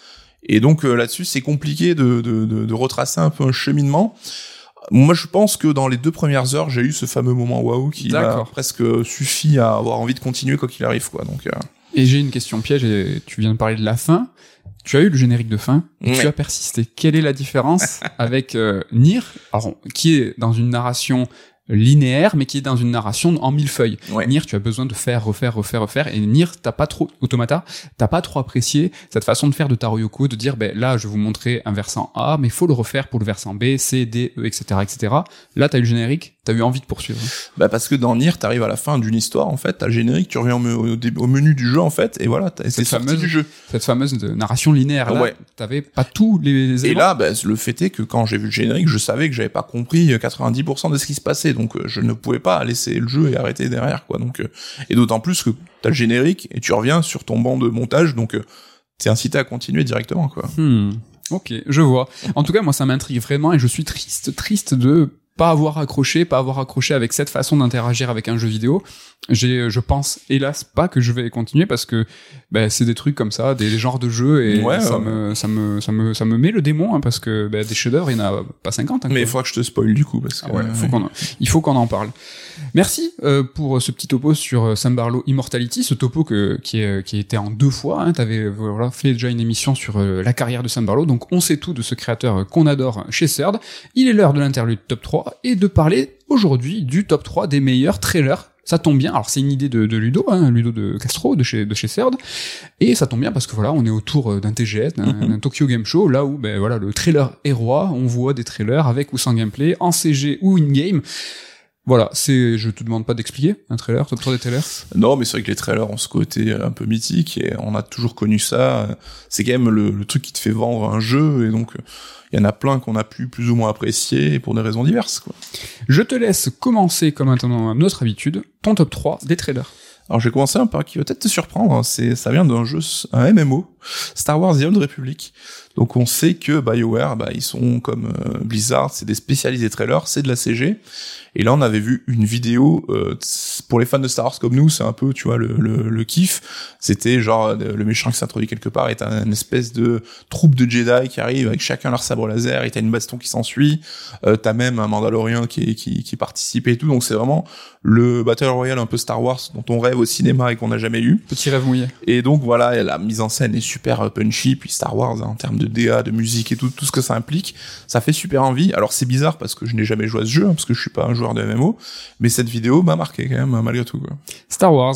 Et donc euh, là-dessus, c'est compliqué de, de, de, de retracer un peu un cheminement. Moi, je pense que dans les deux premières heures, j'ai eu ce fameux moment waouh qui m'a D'accord. presque suffi à avoir envie de continuer quoi qu'il arrive, quoi. Donc, euh, Et j'ai une question piège et tu viens de parler de la fin. Tu as eu le générique de fin, et tu as persisté. Quelle est la différence [laughs] avec euh, Nier, alors, qui est dans une narration linéaire, mais qui est dans une narration en mille feuilles. ouais. Nier, tu as besoin de faire, refaire, refaire, refaire. Et Nier, t'as pas trop, Automata, t'as pas trop apprécié cette façon de faire de Taro Yoko, de dire, ben là, je vais vous montrer un versant A, mais faut le refaire pour le versant B, C, D, E, etc., etc. Là, t'as eu le générique, t'as eu envie de poursuivre. Bah parce que dans Nier, t'arrives à la fin d'une histoire, en fait, t'as le générique, tu reviens au, menu du jeu, en fait, et voilà, c'est Cette sorti fameuse- du jeu. Cette fameuse de narration linéaire, là, Ouais. t'avais pas tous les, les Et éléments. là, bah, le fait est que quand j'ai vu le générique, je savais que j'avais pas compris 90% de ce qui se passait, donc euh, je ne pouvais pas laisser le jeu et arrêter derrière, quoi. Donc, euh, et d'autant plus que t'as le générique et tu reviens sur ton banc de montage, donc euh, t'es incité à continuer directement, quoi. Hmm. Ok, je vois. En tout cas, moi, ça m'intrigue vraiment et je suis triste, triste de pas avoir accroché, pas avoir accroché avec cette façon d'interagir avec un jeu vidéo. J'ai, je pense, hélas, pas que je vais continuer parce que ben, c'est des trucs comme ça, des, des genres de jeux et Ouais, ça, ouais. Me, ça me, ça me, ça me met le démon hein, parce que ben, des chefs-d'œuvre, il y en a pas 50. hein, Mais il faudra que je te spoil du coup, parce que Ah ouais, euh, faut qu'on en- il faut qu'on en parle. Merci euh, pour ce petit topo sur euh, Sam Barlow Immortality, ce topo que, qui, est, qui était en deux fois. Hein, T'avais voilà, fait déjà une émission sur euh, la carrière de Sam Barlow, donc on sait tout de ce créateur euh, qu'on adore chez CERD. Il est l'heure de l'interlude top 3 et de parler aujourd'hui du top 3 des meilleurs trailers. Ça tombe bien, alors c'est une idée de, de Ludo, hein, Ludo de Castro, de chez, de chez CERD, et ça tombe bien parce que voilà, on est autour euh, d'un TGS, d'un d'un Tokyo Game Show, là où ben voilà, le trailer est roi, on voit des trailers avec ou sans gameplay, en CG ou in-game. Voilà, c'est, je te demande pas d'expliquer un trailer, top 3 des trailers? Non, mais c'est vrai que les trailers ont ce côté un peu mythique et on a toujours connu ça. C'est quand même le, le truc qui te fait vendre un jeu et donc il y en a plein qu'on a pu plus ou moins apprécier pour des raisons diverses. Quoi. Je te laisse commencer, comme maintenant notre habitude, ton top 3 des trailers. Alors j'ai commencé un par qui va peut-être te surprendre. hein. C'est ça vient d'un jeu, un MMO, Star Wars The Old Republic. Donc on sait que BioWare, bah, ils sont comme euh, Blizzard, c'est des spécialisés trailers, c'est de la CG. Et là, on avait vu une vidéo euh, pour les fans de Star Wars comme nous, c'est un peu, tu vois, le, le, le kiff. C'était genre euh, le méchant qui s'introduit quelque part et t'as une espèce de troupe de Jedi qui arrive avec chacun leur sabre laser et t'as une baston qui s'ensuit. Euh, t'as même un Mandalorien qui, qui, qui participe et tout. Donc c'est vraiment le Battle Royale un peu Star Wars dont on rêve au cinéma et qu'on n'a jamais eu. Petit rêve mouillé. Et donc voilà, la mise en scène est super euh, punchy, puis Star Wars hein, en termes de DA, de musique et tout, tout ce que ça implique, ça fait super envie. Alors c'est bizarre parce que je n'ai jamais joué à ce jeu, hein, parce que je suis pas un joueur de MMO, mais cette vidéo m'a marqué quand même malgré tout. Star Wars.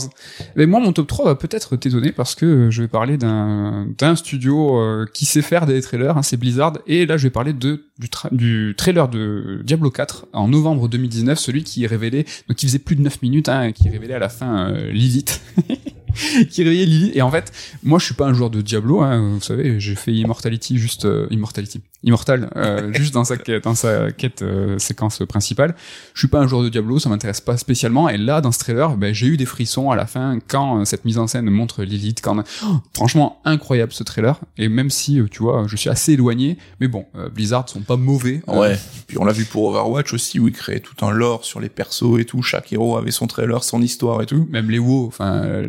Mais moi, mon top 3 va peut-être t'étonner parce que je vais parler d'un studio euh, qui sait faire des trailers, hein, c'est Blizzard. Et là, je vais parler de du, tra- du trailer de Diablo 4 en novembre 2019, celui qui révélait, donc qui faisait plus de 9 minutes, qui révélait à la fin euh, Lilith. [laughs] [laughs] qui réveillait Lilith. Et en fait, moi, je suis pas un joueur de Diablo, hein, vous savez, j'ai fait Immortality juste euh, Immortality, Immortal, euh, [laughs] juste dans sa quête, dans sa quête euh, séquence principale. Je suis pas un joueur de Diablo, ça m'intéresse pas spécialement. Et là, dans ce trailer, ben, j'ai eu des frissons à la fin quand euh, cette mise en scène montre Lilith. Quand Oh, franchement incroyable ce trailer. Et même si euh, tu vois, je suis assez éloigné, mais bon, euh, Blizzard sont pas mauvais. Ouais. Puis on l'a vu pour Overwatch aussi où ils créaient tout un lore sur les persos et tout. Chaque héros avait son trailer, son histoire et tout. même les WoW, enfin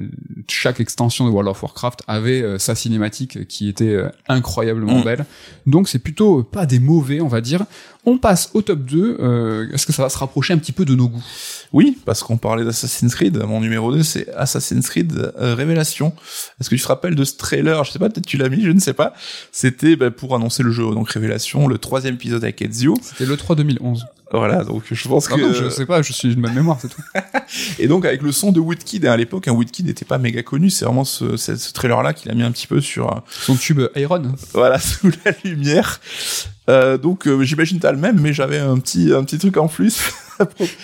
chaque extension de World of Warcraft avait euh, sa cinématique qui était euh, incroyablement Mm. belle. Donc c'est plutôt pas des mauvais, on va dire. On passe au top 2. Euh, Est-ce que ça va se rapprocher un petit peu de nos goûts? Oui, parce qu'on parlait d'Assassin's Creed. Mon numéro 2, c'est Assassin's Creed euh, Révélation. Est-ce que tu te rappelles de ce trailer? Je sais pas, peut-être tu l'as mis, je ne sais pas. C'était bah, pour annoncer le jeu, donc Révélation, le troisième épisode avec Ezio. C'était le 3 2011. Voilà, donc je pense Non, que... non, je sais pas, je suis une bonne mémoire, c'est tout. [laughs] Et donc avec le son de Woodkid, et à l'époque, un Woodkid n'était pas méga connu, c'est vraiment ce, ce, ce trailer-là qu'il a mis un petit peu sur... euh, Son tube Iron. voilà, [laughs] sous la lumière. Euh, donc euh, j'imagine t'as le même, mais j'avais un petit un petit truc en plus.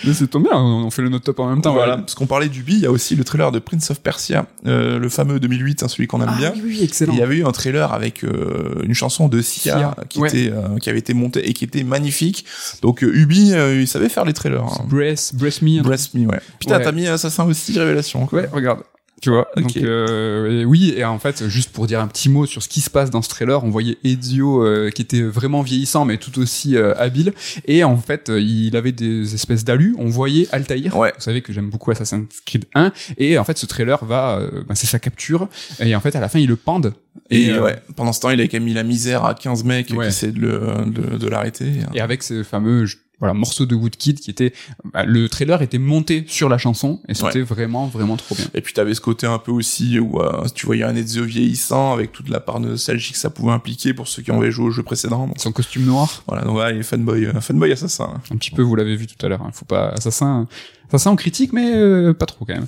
Mais c'est tombé bien, on fait le note top en même temps. voilà, parce qu'on parlait d'Ubi, il y a aussi le trailer de Prince of Persia, euh, le fameux 2008, hein, celui qu'on aime Ah bien. oui, oui, excellent. Il y avait eu un trailer avec euh, une chanson de Sia, Sia, qui ouais. était euh, qui avait été montée et qui était magnifique. Donc euh, Ubi, euh, il savait faire les trailers. Hein. Brace, Brace Me. truc. Bless me, ouais. Putain, Ouais. t'as mis Assassin aussi, révélation. Quoi. Ouais, regarde. Tu vois, donc euh, et oui, et en fait, juste pour dire un petit mot sur ce qui se passe dans ce trailer, on voyait Ezio euh, qui était vraiment vieillissant, mais tout aussi euh, habile, et en fait, euh, il avait des espèces d'alus, on voyait Altaïr, Ouais. vous savez que j'aime beaucoup Assassin's Creed 1, et en fait, ce trailer va, euh, bah, c'est sa capture, et en fait, à la fin, il le pendent, Et, euh, ouais, pendant ce temps, il avait quand même mis la misère à 15 mecs Ouais. qui essaient de le de, de l'arrêter. et avec ce fameux voilà morceau de Woodkid qui était, bah, le trailer était monté sur la chanson, et c'était vraiment, vraiment trop bien. Et puis t'avais ce côté un peu aussi où euh, tu voyais un Ezio vieillissant avec toute la part nostalgique que ça pouvait impliquer pour ceux qui avaient joué au jeu précédent. Son costume noir, voilà, donc ouais, il est fanboy, euh, fanboy assassin. un petit peu, vous l'avez vu tout à l'heure. Hein. Faut pas assassin, assassin on critique, mais euh, pas trop quand même.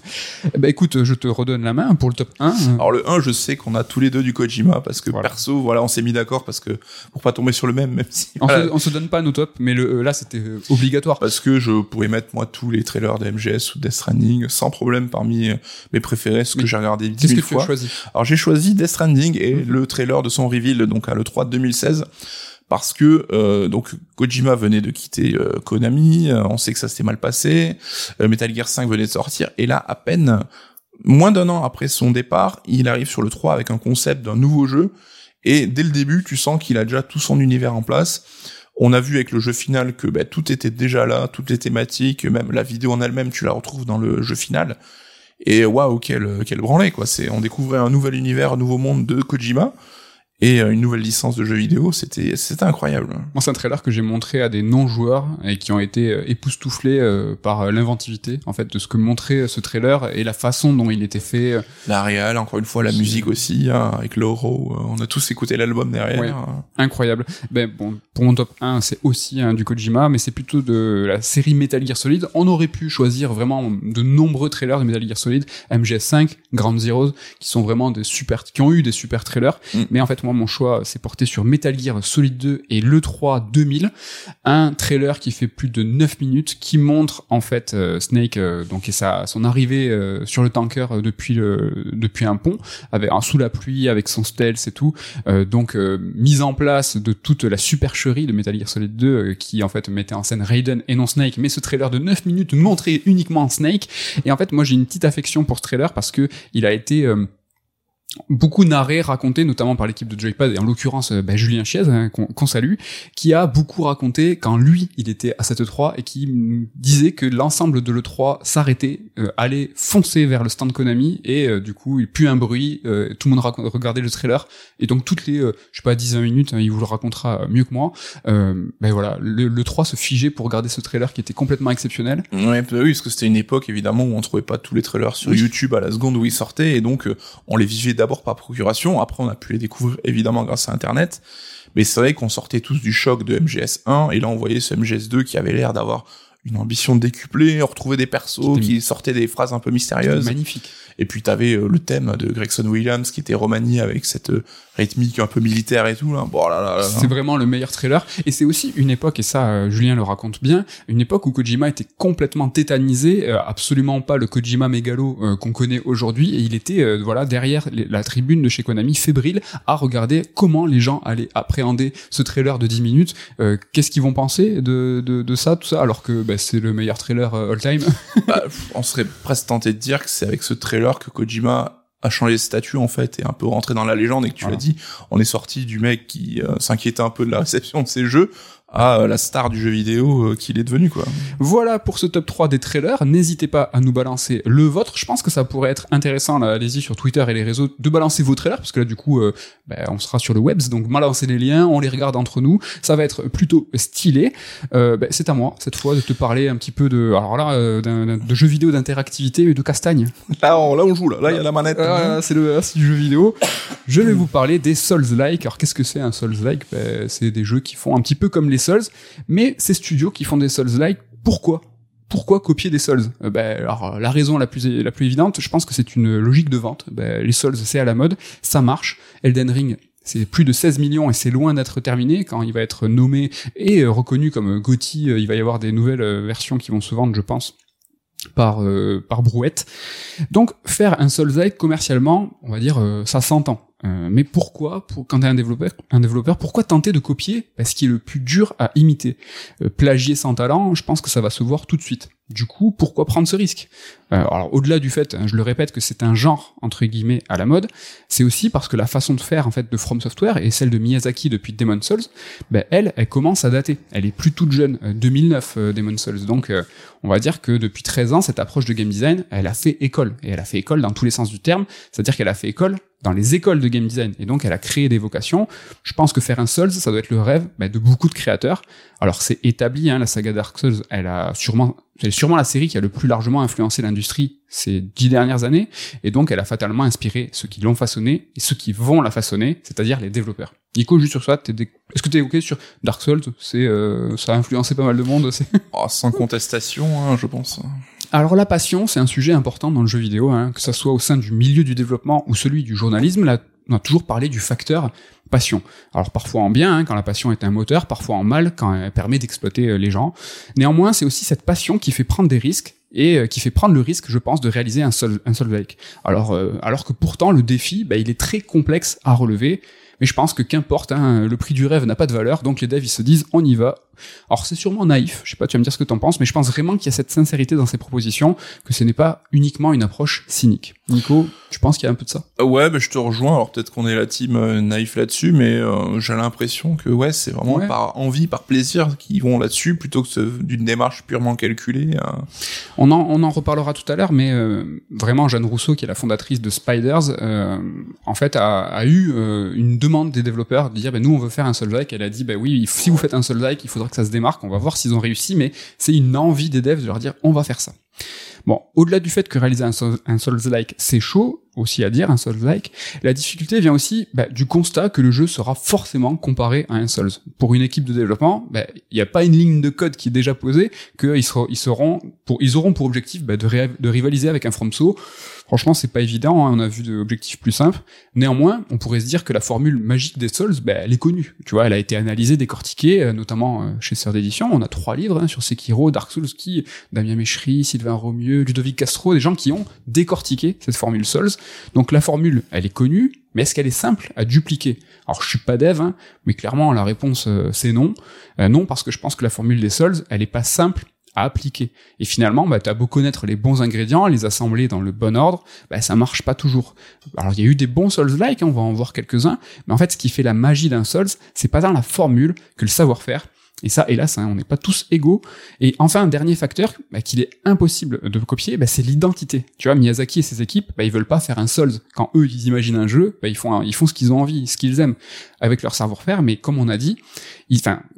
Ben écoute, je te redonne la main pour le top 1. Alors le 1, je sais qu'on a tous les deux du Kojima parce que Voilà. perso, voilà, on s'est mis d'accord parce que pour pas tomber sur le même, même si on, voilà, se, on se donne pas nos tops, mais le, euh, là c'était euh, obligatoire. parce que je pourrais mettre moi tous les trailers de MGS ou Death Stranding sans problème parmi mes préférés, ce que j'ai regardé 10 Qu'est-ce 000 que tu as fois. choisi? Alors j'ai choisi Death Stranding et le trailer de son reveal donc à le 3 de 2016 parce que euh, donc Kojima venait de quitter euh, Konami, euh, on sait que ça s'était mal passé, euh, Metal Gear 5 venait de sortir et là à peine moins d'un an après son départ, il arrive sur le 3 avec un concept d'un nouveau jeu et dès le début, tu sens qu'il a déjà tout son univers en place. On a vu avec le jeu final que bah, tout était déjà là, toutes les thématiques, même la vidéo en elle-même, tu la retrouves dans le jeu final. Et waouh, quel quel branlé quoi. C'est on découvrait un nouvel univers, un nouveau monde de Kojima et euh, une nouvelle licence de jeux vidéo. C'était c'était incroyable. Moi, c'est un trailer que j'ai montré à des non-joueurs et qui ont été euh, époustouflés euh, par l'inventivité, en fait, de ce que montrait ce trailer et la façon dont il était fait. La réal, encore une fois, la musique aussi hein, avec Loro. on a tous écouté l'album derrière. Ouais. incroyable. Ben bon, pour mon top 1, c'est aussi hein, du Kojima, mais c'est plutôt de la série Metal Gear Solid. On aurait pu choisir vraiment de nombreux trailers de Metal Gear Solid, MGS5, Ground Zeroes, qui sont vraiment des super, qui ont eu des super trailers. Mm. Mais en fait, mon choix s'est porté sur Metal Gear Solid 2 et le 3 2000, un trailer qui fait plus de 9 minutes, qui montre en fait euh, Snake, euh, donc et son arrivée euh, sur le tanker depuis le depuis un pont, avec un sous la pluie, avec son stealth et tout. Donc mise en place de toute la supercherie de Metal Gear Solid 2 euh, qui en fait mettait en scène Raiden et non Snake. Mais ce trailer de 9 minutes montrait uniquement Snake. Et en fait moi j'ai une petite affection pour ce trailer parce que il a été beaucoup narré, raconté, notamment par l'équipe de Joypad, et en l'occurrence euh, bah, Julien Chiez, hein, qu'on salue, qui a beaucoup raconté quand lui, il était à cette E3, et qui disait que l'ensemble de l'E3 s'arrêtait, euh, allait foncer vers le stand Konami, et euh, du coup, il pue un bruit, euh, tout le monde regardait le trailer, et donc toutes les, euh, je sais pas, 10-20 minutes, hein, il vous le racontera mieux que moi, euh, ben voilà, le, le 3 se figeait pour regarder ce trailer qui était complètement exceptionnel, Ouais, bah oui, parce que c'était une époque évidemment où on trouvait pas tous les trailers sur Oui. YouTube à la seconde où ils sortaient, et donc euh, on les vivait d'abord par procuration. Après, on a pu les découvrir évidemment grâce à Internet. Mais c'est vrai qu'on sortait tous du choc de MGS 1, et là on voyait ce MGS 2 qui avait l'air d'avoir une ambition décuplée, on retrouvait des persos qui sortaient des phrases un peu mystérieuses. magnifique. Et puis t'avais euh, le thème de Gregson Williams qui était remanié avec cette euh, rythmique un peu militaire et tout là. Bon là là là. C'est vraiment le meilleur trailer. Et c'est aussi une époque, et ça, euh, Julien le raconte bien, une époque où Kojima était complètement tétanisé, euh, absolument pas le Kojima mégalo euh, qu'on connaît aujourd'hui, et il était, voilà, derrière les- la tribune de chez Konami, fébrile, à regarder comment les gens allaient appréhender ce trailer de 10 minutes, qu'est-ce qu'ils vont penser de, de, de ça, tout ça, alors que bah, c'est le meilleur trailer euh, all time? Bah, on serait presque tenté de dire que c'est avec ce trailer que Kojima a changé de statut en fait et un peu rentré dans la légende et que tu Voilà. l'as dit, on est sorti du mec qui euh, s'inquiétait un peu de la [laughs] réception de ses jeux à euh, la star du jeu vidéo euh, qu'il est devenu quoi. Voilà pour ce top 3 des trailers. N'hésitez pas à nous balancer le vôtre. Je pense que ça pourrait être intéressant, là, allez-y sur Twitter et les réseaux, de balancer vos trailers, parce que là, du coup, euh, ben, on sera sur le web, donc balancez les liens, on les regarde entre nous. Ça va être plutôt stylé. Euh, ben, c'est à moi, cette fois, de te parler un petit peu de, alors là, euh, de jeux vidéo d'interactivité et de castagne. Là on, là on joue là, là il y a la manette. Ah, c'est le, ah, c'est du jeu vidéo. Je vais vous parler des Souls-like. Alors, qu'est-ce que c'est un Souls-like? Ben, C'est des jeux qui font un petit peu comme les Souls, mais ces studios qui font des Souls-like, pourquoi? Pourquoi copier des Souls? Euh, ben, alors, la raison la plus, la plus évidente, je pense que c'est une logique de vente. Ben, les Souls, c'est à la mode, ça marche. Elden Ring, c'est plus de 16 millions et c'est loin d'être terminé quand il va être nommé et euh, reconnu comme GOTY. il va y avoir des nouvelles versions qui vont se vendre, je pense par par brouette. Donc faire un Souls-like commercialement, on va dire ça s'entend. Euh, mais pourquoi, pour, quand t'es un développeur, un développeur, pourquoi tenter de copier Parce qu'il est le plus dur à imiter? Euh, plagier sans talent, je pense que ça va se voir tout de suite. Du coup, pourquoi prendre ce risque? Euh, Alors, au-delà du fait, hein, je le répète, que c'est un genre entre guillemets à la mode, c'est aussi parce que la façon de faire en fait de From Software et celle de Miyazaki depuis Demon Souls, ben, elle, elle commence à dater. Elle est plus toute jeune, 2009 euh, Demon Souls. Donc, euh, on va dire que depuis 13 ans, cette approche de game design, elle a fait école et elle a fait école dans tous les sens du terme. C'est-à-dire qu'elle a fait école dans les écoles de game design et donc elle a créé des vocations. Je pense que faire un Souls, ça doit être le rêve ben, de beaucoup de créateurs. Alors c'est établi, hein, la saga Dark Souls, elle a sûrement c'est sûrement la série qui a le plus largement influencé l'industrie ces dix dernières années, et donc elle a fatalement inspiré ceux qui l'ont façonné et ceux qui vont la façonner, c'est-à-dire les développeurs. Nico, juste sur ça, est-ce que t'es ok sur Dark Souls? C'est euh, ça a influencé pas mal de monde. Oh, sans contestation, hein, je pense. Alors la passion, c'est un sujet important dans le jeu vidéo, hein, que ça soit au sein du milieu du développement ou celui du journalisme. Là, on a toujours parlé du facteur passion. Alors parfois en bien, hein, quand la passion est un moteur, parfois en mal, quand elle permet d'exploiter euh, les gens. Néanmoins, c'est aussi cette passion qui fait prendre des risques et euh, qui fait prendre le risque, je pense, de réaliser un seul un. Alors euh, alors que pourtant le défi, bah, il est très complexe à relever. Mais je pense que qu'importe, hein, le prix du rêve n'a pas de valeur, donc les devs ils se disent on y va, alors c'est sûrement naïf, je sais pas, tu vas me dire ce que t'en penses, mais je pense vraiment qu'il y a cette sincérité dans ces propositions, que ce n'est pas uniquement une approche cynique. Nico, tu penses qu'il y a un peu de ça? Euh, Ouais, bah, je te rejoins. Alors peut-être qu'on est la team euh, naïf là-dessus, mais euh, j'ai l'impression que ouais, c'est vraiment par envie, par plaisir qu'ils vont là-dessus, plutôt que d'une démarche purement calculée. On en on en reparlera tout à l'heure, mais vraiment Jeanne Rousseau, qui est la fondatrice de Spiders, en fait a, a eu une demande des développeurs de dire, ben nous on veut faire un Soulslike. Elle a dit, ben oui, si vous faites un Soulslike, il que ça se démarque. On va voir s'ils ont réussi, mais c'est une envie des devs de leur dire on va faire ça. Bon, au-delà du fait que réaliser un, un Souls-like, c'est chaud, aussi à dire, un Souls-like, la difficulté vient aussi bah, du constat que le jeu sera forcément comparé à un Souls. Pour une équipe de développement, bah, il n'y a pas une ligne de code qui est déjà posée, qu'ils ils auront pour objectif bah, de, rivaliser avec un FromSo Franchement, c'est pas évident. Hein, on a vu d'objectifs plus simples. Néanmoins, on pourrait se dire que la formule magique des Souls, ben, elle est connue. Tu vois, elle a été analysée, décortiquée, euh, notamment euh, chez Sœur d'édition. On a trois livres hein, sur Sekiro, Dark Souls, qui Damien Méchery, Sylvain Romieux, Ludovic Castro, des gens qui ont décortiqué cette formule Souls. Donc la formule, elle est connue, mais est-ce qu'elle est simple à dupliquer? Alors je suis pas dev, hein, mais clairement la réponse euh, c'est non. non parce que je pense que la formule des Souls, elle est pas simple à appliquer. Et finalement, bah, tu as beau connaître les bons ingrédients, les assembler dans le bon ordre, bah, ça marche pas toujours. Alors il y a eu des bons Souls-like, hein, on va en voir quelques-uns, mais en fait ce qui fait la magie d'un Souls, c'est pas dans la formule que le savoir-faire, et ça, hélas, hein, on n'est pas tous égaux. Et enfin, un dernier facteur bah, qu'il est impossible de copier, bah, c'est l'identité. Tu vois, Miyazaki et ses équipes, bah, ils veulent pas faire un Souls. Quand eux, ils imaginent un jeu, bah, ils font, ils font ce qu'ils ont envie, ce qu'ils aiment, avec leur savoir-faire. Mais comme on a dit,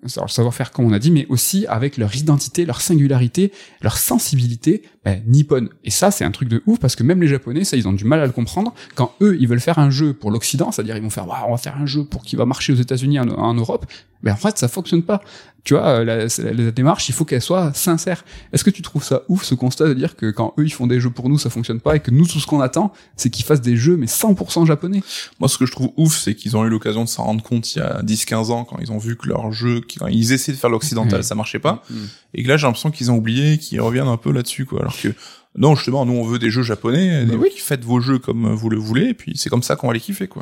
savoir-faire, comme on a dit, mais aussi avec leur identité, leur singularité, leur sensibilité bah, nippone. Et ça, c'est un truc de ouf parce que même les Japonais, ça, ils ont du mal à le comprendre. Quand eux, ils veulent faire un jeu pour l'Occident, c'est-à-dire ils vont faire, on va faire un jeu pour qui va marcher aux États-Unis, en, en Europe, mais en fait, ça fonctionne pas tu vois, la, la, démarche, il faut qu'elle soit sincère. Est-ce que tu trouves ça ouf, ce constat de dire que quand eux, ils font des jeux pour nous, ça fonctionne pas, et que nous, tout ce qu'on attend, c'est qu'ils fassent des jeux, mais 100% japonais? Moi, ce que je trouve ouf, c'est qu'ils ont eu l'occasion de s'en rendre compte il y a 10-15 ans, quand ils ont vu que leur jeu, quand ils essayaient de faire l'occidental, ça marchait pas, mm. et que là, j'ai l'impression qu'ils ont oublié, qu'ils reviennent un peu là-dessus, quoi. Alors que, non, justement, nous, on veut des jeux japonais, bah oui. faites vos jeux comme vous le voulez, et puis c'est comme ça qu'on va les kiffer, quoi.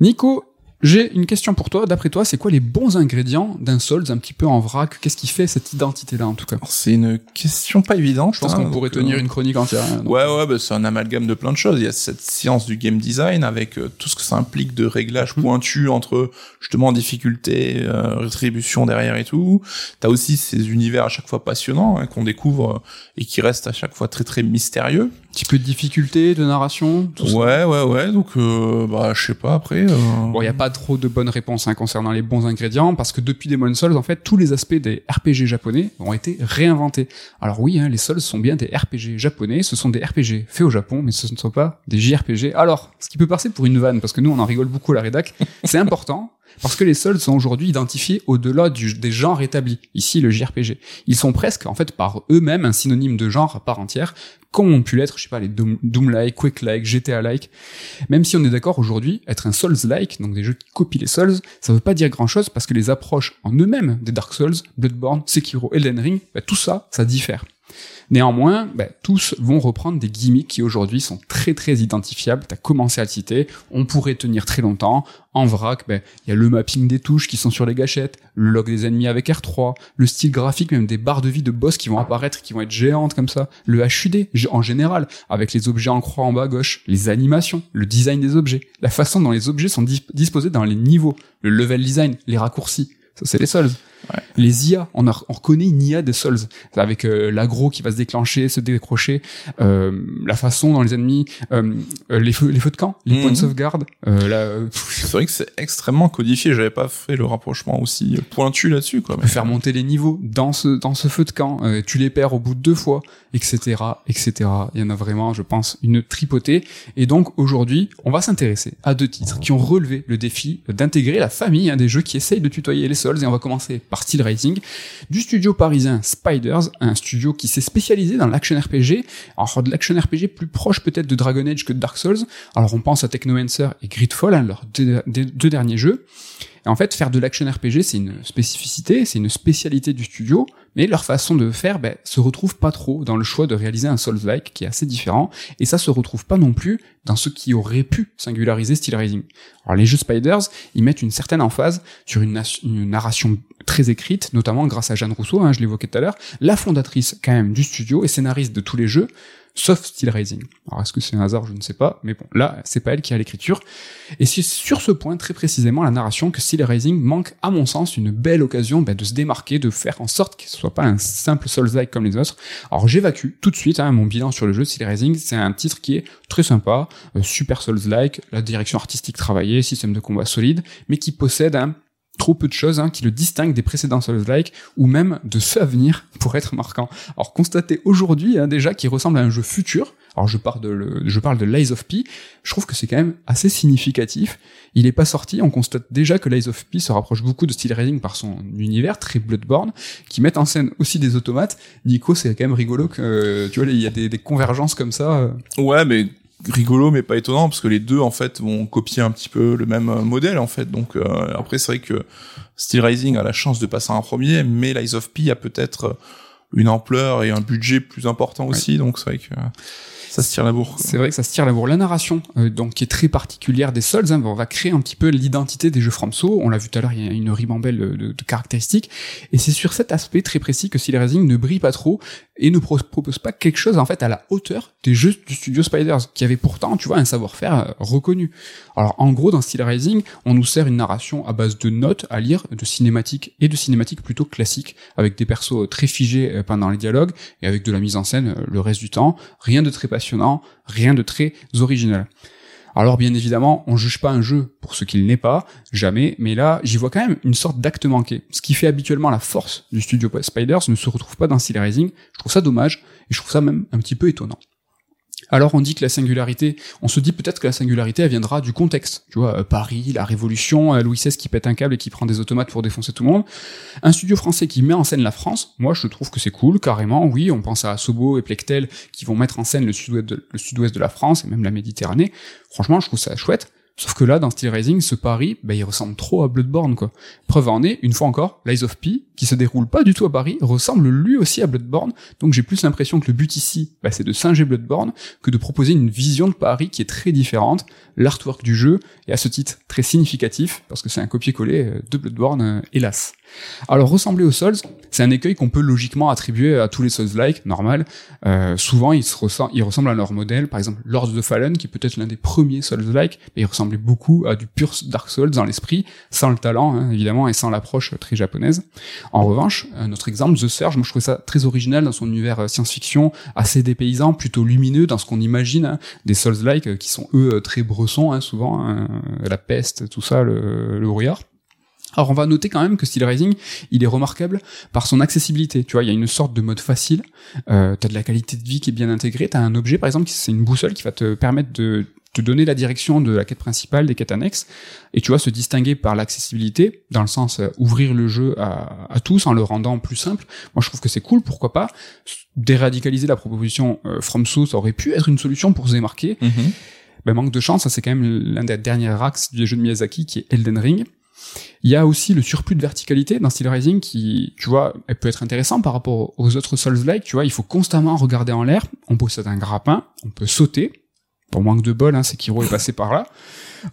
Nico, j'ai une question pour toi. D'après toi, c'est quoi les bons ingrédients d'un Souls un petit peu en vrac? Qu'est-ce qui fait cette identité-là, en tout cas? C'est une question pas évidente. Je pense qu'on pourrait tenir euh, une chronique entière. Hein, ouais, ouais, bah, c'est un amalgame de plein de choses. Il y a cette science du game design avec euh, tout ce que ça implique de réglages mmh. pointus entre justement difficulté, euh, rétribution derrière et tout. T'as aussi ces univers à chaque fois passionnants hein, qu'on découvre et qui restent à chaque fois très très mystérieux petit peu de difficulté de narration tout ouais ouais ouais donc euh, bah je sais pas après euh... bon il y a pas trop de bonnes réponses hein, concernant les bons ingrédients parce que depuis Demon Souls en fait tous les aspects des RPG japonais ont été réinventés. Alors oui hein, les Souls sont bien des RPG japonais ce sont des RPG faits au Japon mais ce ne sont pas des JRPG alors ce qui peut passer pour une vanne parce que nous on en rigole beaucoup à la rédac c'est important Parce que les Souls sont aujourd'hui identifiés au-delà des genres établis. Ici, le JRPG. Ils sont presque, en fait, par eux-mêmes, un synonyme de genre à part entière, comme ont pu l'être, je sais pas, les Doom-like, Quake-like, GTA-like. Même si on est d'accord aujourd'hui, être un Souls-like, donc des jeux qui copient les Souls, ça veut pas dire grand-chose parce que les approches en eux-mêmes des Dark Souls, Bloodborne, Sekiro, Elden Ring, bah, tout ça, ça diffère. Néanmoins, bah, tous vont reprendre des gimmicks qui aujourd'hui sont très très identifiables. T'as commencé à le citer. On pourrait tenir très longtemps. En vrac, bah, il y a le mapping des touches qui sont sur les gâchettes, le log des ennemis avec R3, le style graphique, même des barres de vie de boss qui vont apparaître, qui vont être géantes comme ça, le HUD en général, avec les objets en croix en bas à gauche, les animations, le design des objets, la façon dont les objets sont disposés dans les niveaux, le level design, les raccourcis. Ça, c'est les Souls. Les IA, on, a, on reconnaît une IA des Souls, avec euh, l'agro qui va se déclencher, se décrocher, euh, la façon dont les ennemis, euh, euh les feux, les feux de camp, les points de mhm. sauvegarde. Euh, c'est vrai que c'est extrêmement codifié. J'avais pas fait le rapprochement aussi pointu là-dessus. Quoi. Faire monter les niveaux dans ce dans ce feu de camp. tu les perds au bout de deux fois, etc., etc. Il y en a vraiment, je pense, une tripotée. Et donc aujourd'hui, on va s'intéresser à deux titres qui ont relevé le défi d'intégrer la famille hein, des jeux qui essayent de tutoyer les Souls. Et on va commencer par Steel Rising, du studio parisien Spiders, un studio qui s'est spécialisé dans l'action RPG, alors de l'action RPG plus proche peut-être de Dragon Age que de Dark Souls, alors on pense à Technomancer et Gridfall, hein, leurs deux, deux derniers jeux, et en fait, faire de l'action RPG, c'est une spécificité, c'est une spécialité du studio, mais leur façon de faire ben, se retrouve pas trop dans le choix de réaliser un Souls-like qui est assez différent, et ça se retrouve pas non plus dans ce qui aurait pu singulariser Steel Rising. Alors les jeux Spiders, ils mettent une certaine emphase sur une, narration très écrite, notamment grâce à Jeanne Rousseau, hein, je l'évoquais tout à l'heure, la fondatrice quand même du studio et scénariste de tous les jeux, sauf Steel Rising. Alors est-ce que c'est un hasard, je ne sais pas, mais bon, là, c'est pas elle qui a l'écriture. Et c'est sur ce point très précisément la narration que Steel Rising manque, à mon sens, une belle occasion ben, de se démarquer, de faire en sorte qu'il ne soit pas un simple Souls-like comme les autres. Alors j'évacue tout de suite hein, mon bilan sur le jeu Steel Rising. C'est un titre qui est très sympa, euh, super Souls-like, la direction artistique travaillée, système de combat solide, mais qui possède un trop peu de choses hein, qui le distinguent des précédents Souls-like ou même de ceux à venir pour être marquant. Alors constater aujourd'hui hein, déjà qu'il ressemble à un jeu futur. Alors je parle de le, Lies of P. Je trouve que c'est quand même assez significatif. Il est pas sorti. On constate déjà que Lies of P se rapproche beaucoup de Steel Raising par son univers très Bloodborne, qui met en scène aussi des automates. Nico, c'est quand même rigolo que tu vois, il y a des, des convergences comme ça. Euh. Ouais, mais rigolo mais pas étonnant parce que les deux en fait vont copier un petit peu le même euh, modèle en fait donc euh, après c'est vrai que Steel Rising a la chance de passer en premier mais Lies of P a peut-être euh, une ampleur et un budget plus important aussi donc c'est vrai que ça se tire la bourre. C'est vrai que ça se tire la bourre. La narration, euh, donc qui est très particulière des Souls, hein, on va créer un petit peu l'identité des jeux FromSo. On l'a vu tout à l'heure, il y a une ribambelle de, de, caractéristiques. Et c'est sur cet aspect très précis que Steel Rising ne brille pas trop et ne propose pas quelque chose en fait à la hauteur des jeux du studio Spiders, qui avait pourtant, tu vois, un savoir-faire euh, reconnu. Alors en gros, dans Steel Rising, on nous sert une narration à base de notes à lire, de cinématiques et de cinématiques plutôt classiques, avec des persos très figés euh, pendant les dialogues et avec de la mise en scène le reste du temps. Rien de très passionnant rien de très original. Alors bien évidemment, on juge pas un jeu pour ce qu'il n'est pas, jamais, mais là, j'y vois quand même une sorte d'acte manqué. Ce qui fait habituellement la force du studio Spiders ne se retrouve pas dans Steel Rising. Je trouve ça dommage, et je trouve ça même un petit peu étonnant. Alors on dit que la singularité, on se dit peut-être que la singularité elle viendra du contexte, tu vois, euh, Paris, la Révolution, euh, Louis XVI qui pète un câble et qui prend des automates pour défoncer tout le monde. Un studio français qui met en scène la France, moi je trouve que c'est cool, carrément, oui, on pense à Sobo et Plectel qui vont mettre en scène le sud-ouest de, de la France et même la Méditerranée. Franchement, je trouve ça chouette. Sauf que là, dans Steel Rising, ce Paris, bah, il ressemble trop à Bloodborne, quoi. Preuve en est, une fois encore, Lies of P, qui se déroule pas du tout à Paris, ressemble lui aussi à Bloodborne, donc j'ai plus l'impression que le but ici, bah, c'est de singer Bloodborne, que de proposer une vision de Paris qui est très différente, l'artwork du jeu est à ce titre très significatif, parce que c'est un copier-coller euh, de Bloodborne, euh, hélas. Alors ressembler aux Souls, c'est un écueil qu'on peut logiquement attribuer à tous les Souls-like, normal. Euh, souvent, ils, se ils ressemblent à leur modèle. Par exemple, Lord of the Fallen, qui est peut-être l'un des premiers Souls-like, mais il ressemblait beaucoup à du pur Dark Souls dans l'esprit, sans le talent, hein, évidemment, et sans l'approche très japonaise. En revanche, notre exemple, The Surge, moi je trouvais ça très original dans son univers euh, science-fiction, assez dépaysant, plutôt lumineux dans ce qu'on imagine hein, des Souls-like, euh, qui sont eux très bressons, hein, souvent, hein, la peste, tout ça, le, le brouillard. Alors on va noter quand même que Steel Rising, il est remarquable par son accessibilité. Tu vois, il y a une sorte de mode facile. Euh, t'as de la qualité de vie qui est bien intégrée. T'as un objet, par exemple, c'est une boussole qui va te permettre de te donner la direction de la quête principale, des quêtes annexes, et tu vois, se distinguer par l'accessibilité, dans le sens euh, ouvrir le jeu à, à, tous en le rendant plus simple. Moi, je trouve que c'est cool, pourquoi pas? Déradicaliser la proposition euh, From Source aurait pu être une solution pour se démarquer. Mhm. Ben, manque de chance, ça c'est quand même l'un des derniers axes du jeu de Miyazaki qui est Elden Ring. Il y a aussi le surplus de verticalité dans Steel Rising qui, tu vois, elle peut être intéressant par rapport aux autres Souls-like. Tu vois, il faut constamment regarder en l'air. On possède un grappin, on peut sauter. Pour manque de bol, hein, Sekiro est passé par là.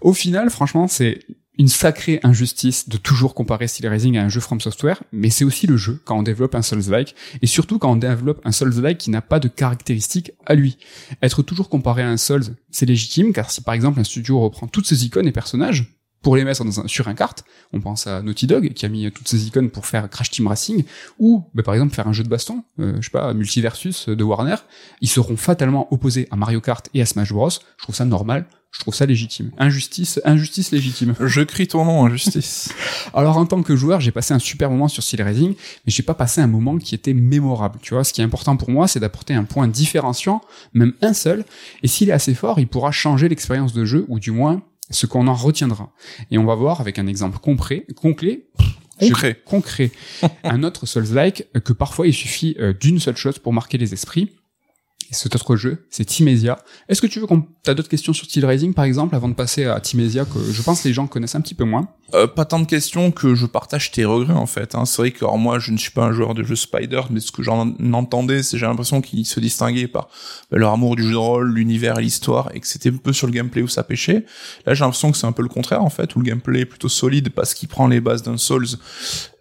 Au final, franchement, c'est une sacrée injustice de toujours comparer Steel Rising à un jeu From Software, mais c'est aussi le jeu quand on développe un Souls-like, et surtout quand on développe un Souls-like qui n'a pas de caractéristiques à lui. Être toujours comparé à un Souls, c'est légitime, car si par exemple un studio reprend toutes ses icônes et personnages, pour les mettre dans un, sur un carte. On pense à Naughty Dog qui a mis toutes ses icônes pour faire Crash Team Racing ou bah, par exemple faire un jeu de baston, euh, je sais pas, Multiversus de Warner. Ils seront fatalement opposés à Mario Kart et à Smash Bros. Je trouve ça normal. Je trouve ça légitime. Injustice, injustice légitime. [laughs] Je crie ton nom, injustice. [laughs] Alors en tant que joueur, j'ai passé un super moment sur Steel Racing, mais j'ai pas passé un moment qui était mémorable. Tu vois, ce qui est important pour moi, c'est d'apporter un point différenciant, même un seul. Et s'il est assez fort, il pourra changer l'expérience de jeu, ou du moins ce qu'on en retiendra. Et on va voir avec un exemple concret, concret, concret, concret, [laughs] un autre Souls-like que parfois il suffit euh, d'une seule chose pour marquer les esprits. Et cet autre jeu, c'est Timesia. Est-ce que tu veux qu'on t'as d'autres questions sur Steel Rising par exemple avant de passer à Timesia que je pense les gens connaissent un petit peu moins? Euh, Pas tant de questions que je partage tes regrets en fait. Hein. C'est vrai que moi je ne suis pas un joueur de jeu Spider, mais ce que j'en entendais, c'est j'ai l'impression qu'ils se distinguaient par bah, leur amour du jeu de rôle, l'univers et l'histoire, et que c'était un peu sur le gameplay où ça pêchait. Là j'ai l'impression que c'est un peu le contraire en fait, où le gameplay est plutôt solide parce qu'il prend les bases d'un Souls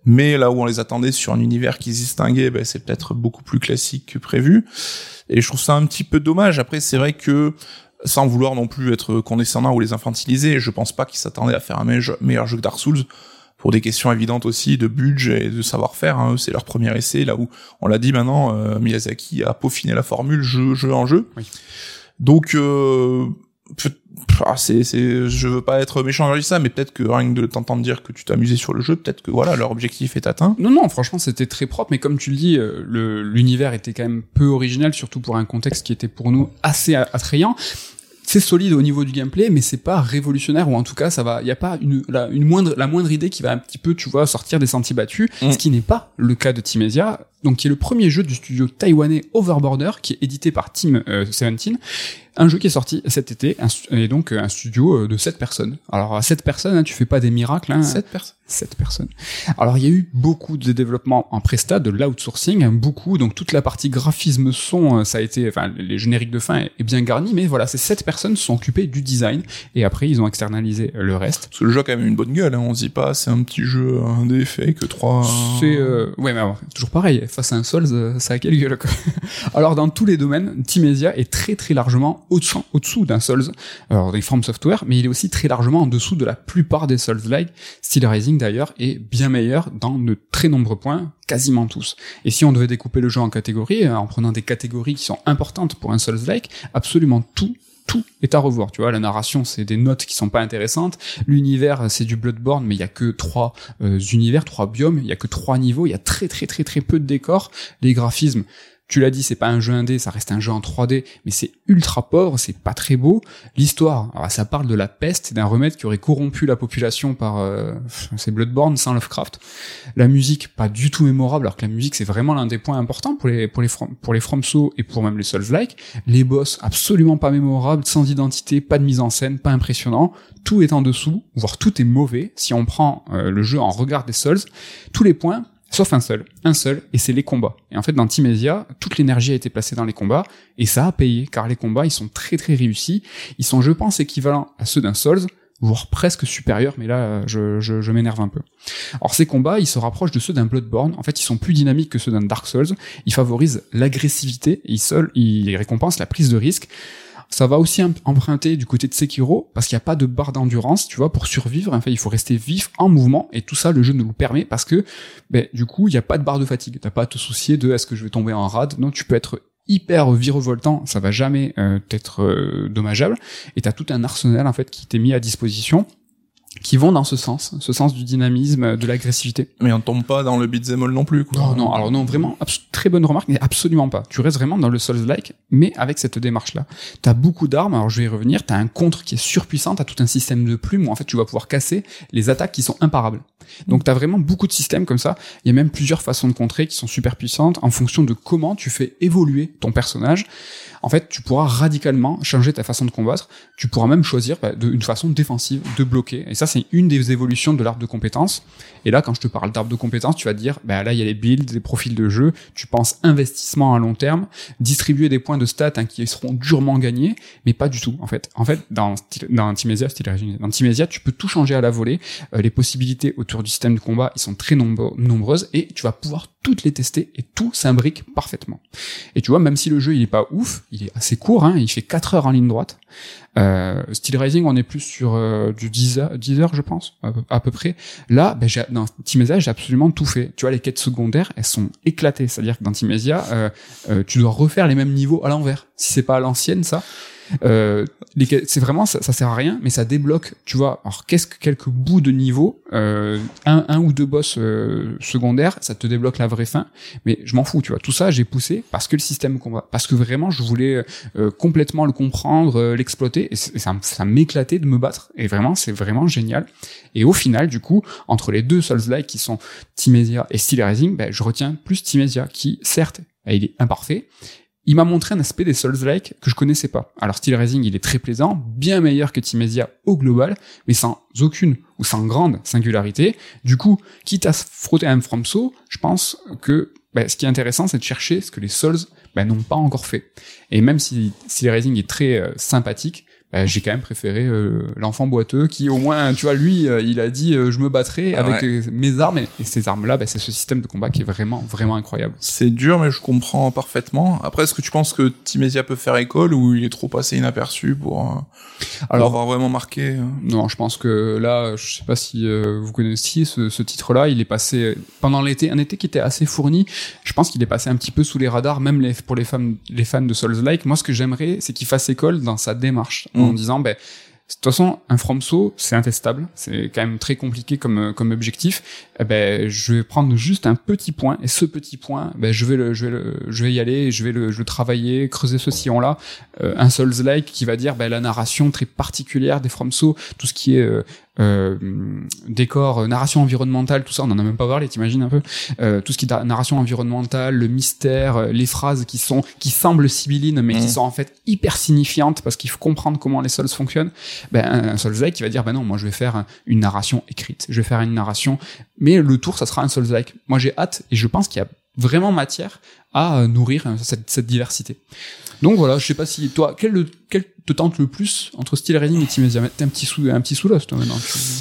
mais là où on les attendait sur un univers qui se distinguait, ben, c'est peut-être beaucoup plus classique que prévu. Et je trouve ça un petit peu dommage. Après, c'est vrai que sans vouloir non plus être condescendant ou les infantiliser, je pense pas qu'ils s'attendaient à faire un meilleur jeu que Dark Souls pour des questions évidentes aussi de budget et de savoir-faire. Hein. C'est leur premier essai, là où on l'a dit maintenant, euh, Miyazaki a peaufiné la formule jeu, jeu en jeu. Oui. Donc euh, ah, c'est, c'est, je veux pas être méchant envers ça, mais peut-être que rien que de t'entendre dire que tu t'amusais sur le jeu, peut-être que voilà, leur objectif est atteint. Non, non, franchement, c'était très propre, mais comme tu le dis, euh, le, l'univers était quand même peu original, surtout pour un contexte qui était pour nous assez attrayant c'est solide au niveau du gameplay, mais c'est pas révolutionnaire ou en tout cas ça va, il y a pas une la, une moindre la moindre idée qui va un petit peu, tu vois, sortir des sentiers battus, mm. ce qui n'est pas le cas de Timesia, donc qui est le premier jeu du studio taïwanais Overborder qui est édité par Team 17 euh, un jeu qui est sorti cet été, et donc un studio euh, de 7 personnes. Alors à 7 personnes, hein, tu fais pas des miracles. Hein, 7 personnes 7 personnes. Alors il y a eu beaucoup de développement en presta, de l'outsourcing, hein, beaucoup, donc toute la partie graphisme son, euh, ça a été, enfin les génériques de fin est bien garni, mais voilà, ces 7 personnes se sont occupées du design, et après ils ont externalisé le reste. Parce que le jeu a quand même une bonne gueule, hein, on se dit pas, c'est un petit jeu, un des que 3... C'est... Euh... Ouais mais alors, toujours pareil, face à un Souls, ça a quelle gueule quoi. [laughs] Alors dans tous les domaines, Timesia est très très largement au-dessous, d'un Souls, alors des From Software, mais il est aussi très largement en dessous de la plupart des Souls-like. Steel Rising d'ailleurs est bien meilleur dans de très nombreux points, quasiment tous. Et si on devait découper le jeu en catégories, euh, en prenant des catégories qui sont importantes pour un Souls-like, absolument tout tout est à revoir. Tu vois, la narration, c'est des notes qui sont pas intéressantes. L'univers, c'est du Bloodborne, mais il y a que trois euh, univers, trois biomes. Il y a que trois niveaux. Il y a très très très très peu de décors. Les graphismes, tu l'as dit, c'est pas un jeu indé, ça reste un jeu en 3D, mais c'est ultra pauvre, c'est pas très beau. L'histoire, ça parle de la peste d'un remède qui aurait corrompu la population par euh, c'est Bloodborne sans Lovecraft. La musique, pas du tout mémorable, alors que la musique c'est vraiment l'un des points importants pour les pour les pour les FromSo et pour même les Souls-like. Les boss, absolument pas mémorables, sans identité, pas de mise en scène, pas impressionnant. Tout est en dessous, voire tout est mauvais. Si on prend euh, le jeu en regard des Souls, tous les points Sauf un seul, un seul, et c'est les combats. Et en fait, dans Timesia, toute l'énergie a été placée dans les combats, et ça a payé, car les combats, ils sont très très réussis. Ils sont, je pense, équivalents à ceux d'un Souls, voire presque supérieurs, mais là, je, m'énerve un peu. Alors ces combats, ils se rapprochent de ceux d'un Bloodborne. En fait, ils sont plus dynamiques que ceux d'un Dark Souls. Ils favorisent l'agressivité, ils, ils récompensent la prise de risque. Ça va aussi emprunter du côté de Sekiro, parce qu'il n'y a pas de barre d'endurance, tu vois, pour survivre. En fait, il faut rester vif en mouvement, et tout ça, le jeu nous le permet, parce que, ben, du coup, il n'y a pas de barre de fatigue. T'as pas à te soucier de est-ce que je vais tomber en rade? Non, tu peux être hyper virevoltant, ça va jamais euh, être euh, dommageable, et t'as tout un arsenal en fait qui t'est mis à disposition qui vont dans ce sens, ce sens du dynamisme, de l'agressivité. Mais on tombe pas dans le beat'em all non plus, quoi. Non, non, alors non, vraiment, très bonne remarque, mais absolument pas. Tu restes vraiment dans le Souls-like, mais avec cette démarche-là. T'as beaucoup d'armes, alors je vais y revenir, t'as un contre qui est surpuissant, t'as tout un système de plumes où en fait tu vas pouvoir casser les attaques qui sont imparables. Donc t'as vraiment beaucoup de systèmes comme ça. Il y a même plusieurs façons de contrer qui sont super puissantes en fonction de comment tu fais évoluer ton personnage. En fait, tu pourras radicalement changer ta façon de combattre. Tu pourras même choisir bah, une façon défensive de bloquer. Et ça, c'est une des évolutions de l'arbre de compétences. Et là, quand je te parle d'arbre de compétences, tu vas dire, bah là, il y a les builds, les profils de jeu. Tu penses investissement à long terme, distribuer des points de stats hein, qui seront durement gagnés, mais pas du tout. En fait, en fait, dans dans Timesia, dans Timesia, tu peux tout changer à la volée. Euh, les possibilités autour du système de combat, ils sont très nombreuses et tu vas pouvoir toutes les tester et tout s'imbrique parfaitement. Et tu vois, même si le jeu il est pas ouf, il est assez court, hein, il fait 4 heures en ligne droite. Euh, Steel Rising, on est plus sur euh, du 10 heures, 10 heures, je pense, à, peu près. Là, ben, dans Timesia, j'ai absolument tout fait. Tu vois, les quêtes secondaires, elles sont éclatées. C'est-à-dire que dans Timesia, euh, euh, tu dois refaire les mêmes niveaux à l'envers. Si c'est pas à l'ancienne, ça, euh, c'est vraiment ça, ça, sert à rien, mais ça débloque. Tu vois, alors qu'est-ce que quelques bouts de niveau, euh, un, ou deux boss euh, secondaires, ça te débloque la vraie fin. Mais je m'en fous, tu vois. Tout ça, j'ai poussé parce que le système combat, parce que vraiment, je voulais complètement le comprendre, l'exploiter, et, ça, ça m'éclatait de me battre. Et vraiment, c'est vraiment génial. Et au final, du coup, entre les deux Souls-like qui sont Timesia et Steel Rising, ben, je retiens plus Timesia, qui certes, il est imparfait, il m'a montré un aspect des Souls-like que je connaissais pas. Alors Steel Rising, il est très plaisant, bien meilleur que Timesia au global, mais sans aucune ou sans grande singularité. Du coup, quitte à se frotter un FromSo, je pense que bah, ce qui est intéressant, c'est de chercher ce que les Souls bah, n'ont pas encore fait. Et même si Steel Rising est très euh, sympathique, bah, j'ai quand même préféré euh, l'enfant boiteux qui au moins tu vois lui euh, il a dit euh, je me battrai avec mes armes. Et, ces armes là bah, c'est ce système de combat qui est vraiment vraiment incroyable. C'est dur mais je comprends parfaitement. Après est-ce que tu penses que Timesia peut faire école ou il est trop passé inaperçu pour, alors avoir vraiment marqué non je pense que là je sais pas si vous connaissiez ce, ce titre là il est passé pendant l'été un été qui était assez fourni. Je pense qu'il est passé un petit peu sous les radars même les, pour les fans les fans de Souls like moi ce que j'aimerais c'est qu'il fasse école dans sa démarche en mm. disant, ben, de toute façon, un FromSo, c'est intestable, c'est quand même très compliqué comme comme objectif. Eh ben, je vais prendre juste un petit point et ce petit point, ben, je vais le, je vais le, je vais y aller, je vais le, je vais travailler, creuser ce sillon-là. Euh, un Souls-like qui va dire ben, la narration très particulière des FromSo, tout ce qui est euh, euh, décor, euh, narration environnementale, tout ça, on en a même pas parlé, t'imagines un peu euh, Tout ce qui est narration environnementale, le mystère, euh, les phrases qui sont qui semblent sibyllines mais qui mmh. sont en fait hyper signifiantes parce qu'il faut comprendre comment les sols fonctionnent. Ben un, Souls-like qui va dire ben non, moi je vais faire une narration écrite, je vais faire une narration, mais le tour ça sera un Souls-like. Moi j'ai hâte et je pense qu'il y a vraiment matière à nourrir cette, cette diversité. Donc voilà, je sais pas si toi, quel, quel te tente le plus entre Steel Rising et Team T'es un petit sous, un petit sous toi maintenant.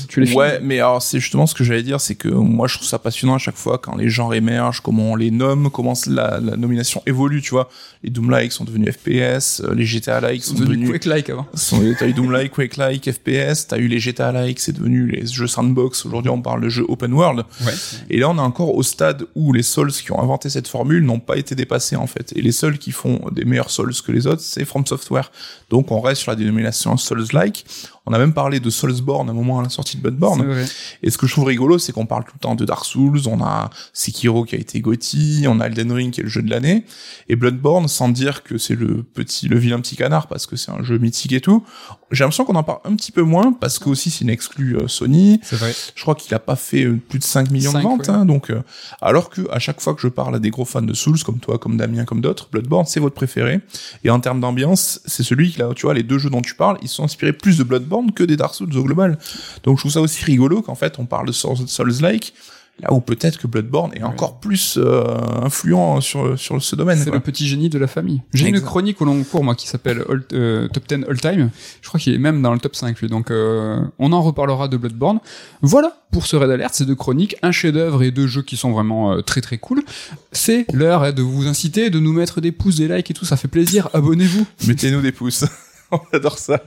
Tu, les Ouais, mais alors c'est justement ce que j'allais dire, c'est que moi je trouve ça passionnant à chaque fois quand les genres émergent, comment on les nomme, comment la, la nomination évolue, tu vois. Les Doom-like sont devenus FPS, euh, les GTA-like sont, devenus Quake-like avant. [laughs] T'as eu Doom-like, Quake-like, FPS, t'as eu les GTA-like, c'est devenu les jeux sandbox. Aujourd'hui on parle de jeux open world. Ouais. Et là on est encore au stade où les Souls qui ont inventé cette formule n'ont pas été dépassés en fait. Et les seuls qui font des meilleurs Souls que les autres, c'est From Software. Donc on reste sur la dénomination Souls-like. On a même parlé de Soulsborne à un moment à la sortie de Bloodborne. Et ce que je trouve rigolo, c'est qu'on parle tout le temps de Dark Souls, on a Sekiro qui a été Gotti, on a Elden Ring qui est le jeu de l'année, et Bloodborne, sans dire que c'est le petit, le vilain petit canard parce que c'est un jeu mythique et tout. J'ai l'impression qu'on en parle un petit peu moins parce que aussi c'est une euh, Sony. C'est vrai. Je crois qu'il a pas fait euh, plus de 5 millions de ventes, hein, donc euh, alors que à chaque fois que je parle à des gros fans de Souls comme toi, comme Damien, comme d'autres, Bloodborne c'est votre préféré. Et en termes d'ambiance, c'est celui qui là, tu vois, les deux jeux dont tu parles, ils sont inspirés plus de Bloodborne que des Dark Souls au global. Donc je trouve ça aussi rigolo qu'en fait on parle de Souls-like là où peut-être que Bloodborne est encore plus euh, influent sur sur ce domaine. C'est le petit génie de la famille. J'ai une chronique au long cours moi qui s'appelle euh, Top 10 All Time. Je crois qu'il est même dans le top 5 lui. Donc euh, on en reparlera de Bloodborne. Voilà pour ce Red Alert, c'est deux chroniques, un chef-d'œuvre et deux jeux qui sont vraiment très très cool. C'est l'heure hein, de vous inciter, de nous mettre des pouces, des likes et tout, ça fait plaisir. Abonnez-vous. Mettez-nous des pouces. [laughs] [laughs] on adore ça.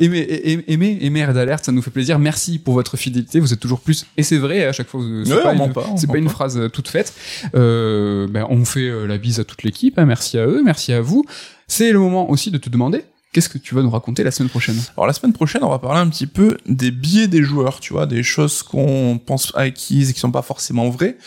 aimez, aimez, aimez Red Alert, ça nous fait plaisir. Merci pour votre fidélité. Vous êtes toujours plus, et c'est vrai à chaque fois. C'est pas, une, c'est pas une phrase euh, toute faite. Euh, ben, on fait euh, la bise à toute l'équipe. Hein. merci à eux, merci à vous. C'est le moment aussi de te demander qu'est-ce que tu vas nous raconter la semaine prochaine Alors la semaine prochaine, on va parler un petit peu des biais des joueurs, tu vois, des choses qu'on pense acquises et qui sont pas forcément vraies.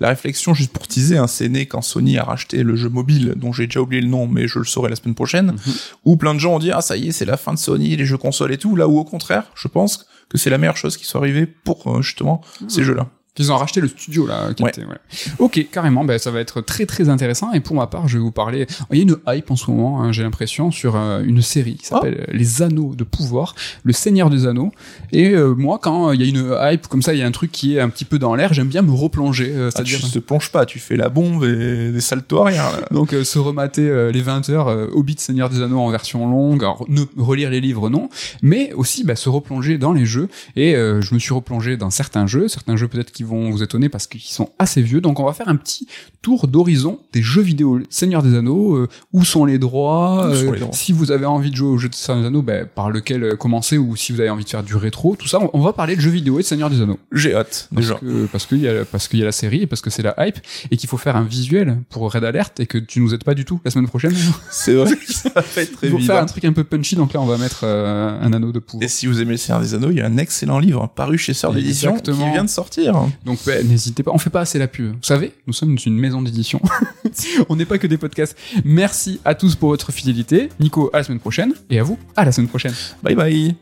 La réflexion, juste pour teaser, hein, c'est né quand Sony a racheté le jeu mobile, dont j'ai déjà oublié le nom, mais je le saurai la semaine prochaine, Mhm. où plein de gens ont dit ah ça y est, c'est la fin de Sony, les jeux consoles et tout. Là où au contraire, je pense que c'est la meilleure chose qui soit arrivée pour euh, justement ces jeux-là. Ils ont racheté le studio là. Qui Ouais. était, ouais. Ok, carrément. Ben ça va être très très intéressant. Et pour ma part, je vais vous parler. Il y a une hype en ce moment. hein, J'ai l'impression sur euh, une série qui s'appelle Ah. Les Anneaux de pouvoir, le Seigneur des Anneaux. Et euh, moi, quand il y a une hype comme ça, il y a un truc qui est un petit peu dans l'air. J'aime bien me replonger. euh, Ah, tu C'est-à-dire. te plonges pas, tu fais la bombe et des saltos là. Donc euh, se remater euh, les 20 heures euh, Hobbit Seigneur des Anneaux en version longue, alors ne relire les livres non, mais aussi bah, se replonger dans les jeux et euh, je me suis replongé dans certains jeux, certains jeux peut-être qui vont vous étonner parce qu'ils sont assez vieux. Donc on va faire un petit tour d'horizon des jeux vidéo Seigneur des Anneaux, euh, où sont les droits, sont euh, les droits si vous avez envie de jouer au jeu de Seigneur des Anneaux, bah, par lequel euh, commencer ou si vous avez envie de faire du rétro, tout ça, on, on va parler de jeux vidéo et de Seigneur des Anneaux. J'ai hâte, Parce déjà. que parce qu'il y a parce qu'il y a la série et parce que c'est la hype et qu'il faut faire un visuel pour Red Alert et que tu nous aides pas du tout la semaine prochaine. [laughs] C'est vrai que ça va être très pour évident. faire un truc un peu punchy donc là on va mettre euh, un anneau de pouvoir. Et si vous aimez le Seigneur des Anneaux, il y a un excellent livre paru chez Sœur d'édition qui vient de sortir. Donc n'hésitez pas, on fait pas assez la pub. Vous savez, nous sommes une maison d'édition. [laughs] on n'est pas que des podcasts. Merci à tous pour votre fidélité. Nico à la semaine prochaine et à vous à la semaine prochaine. Bye bye.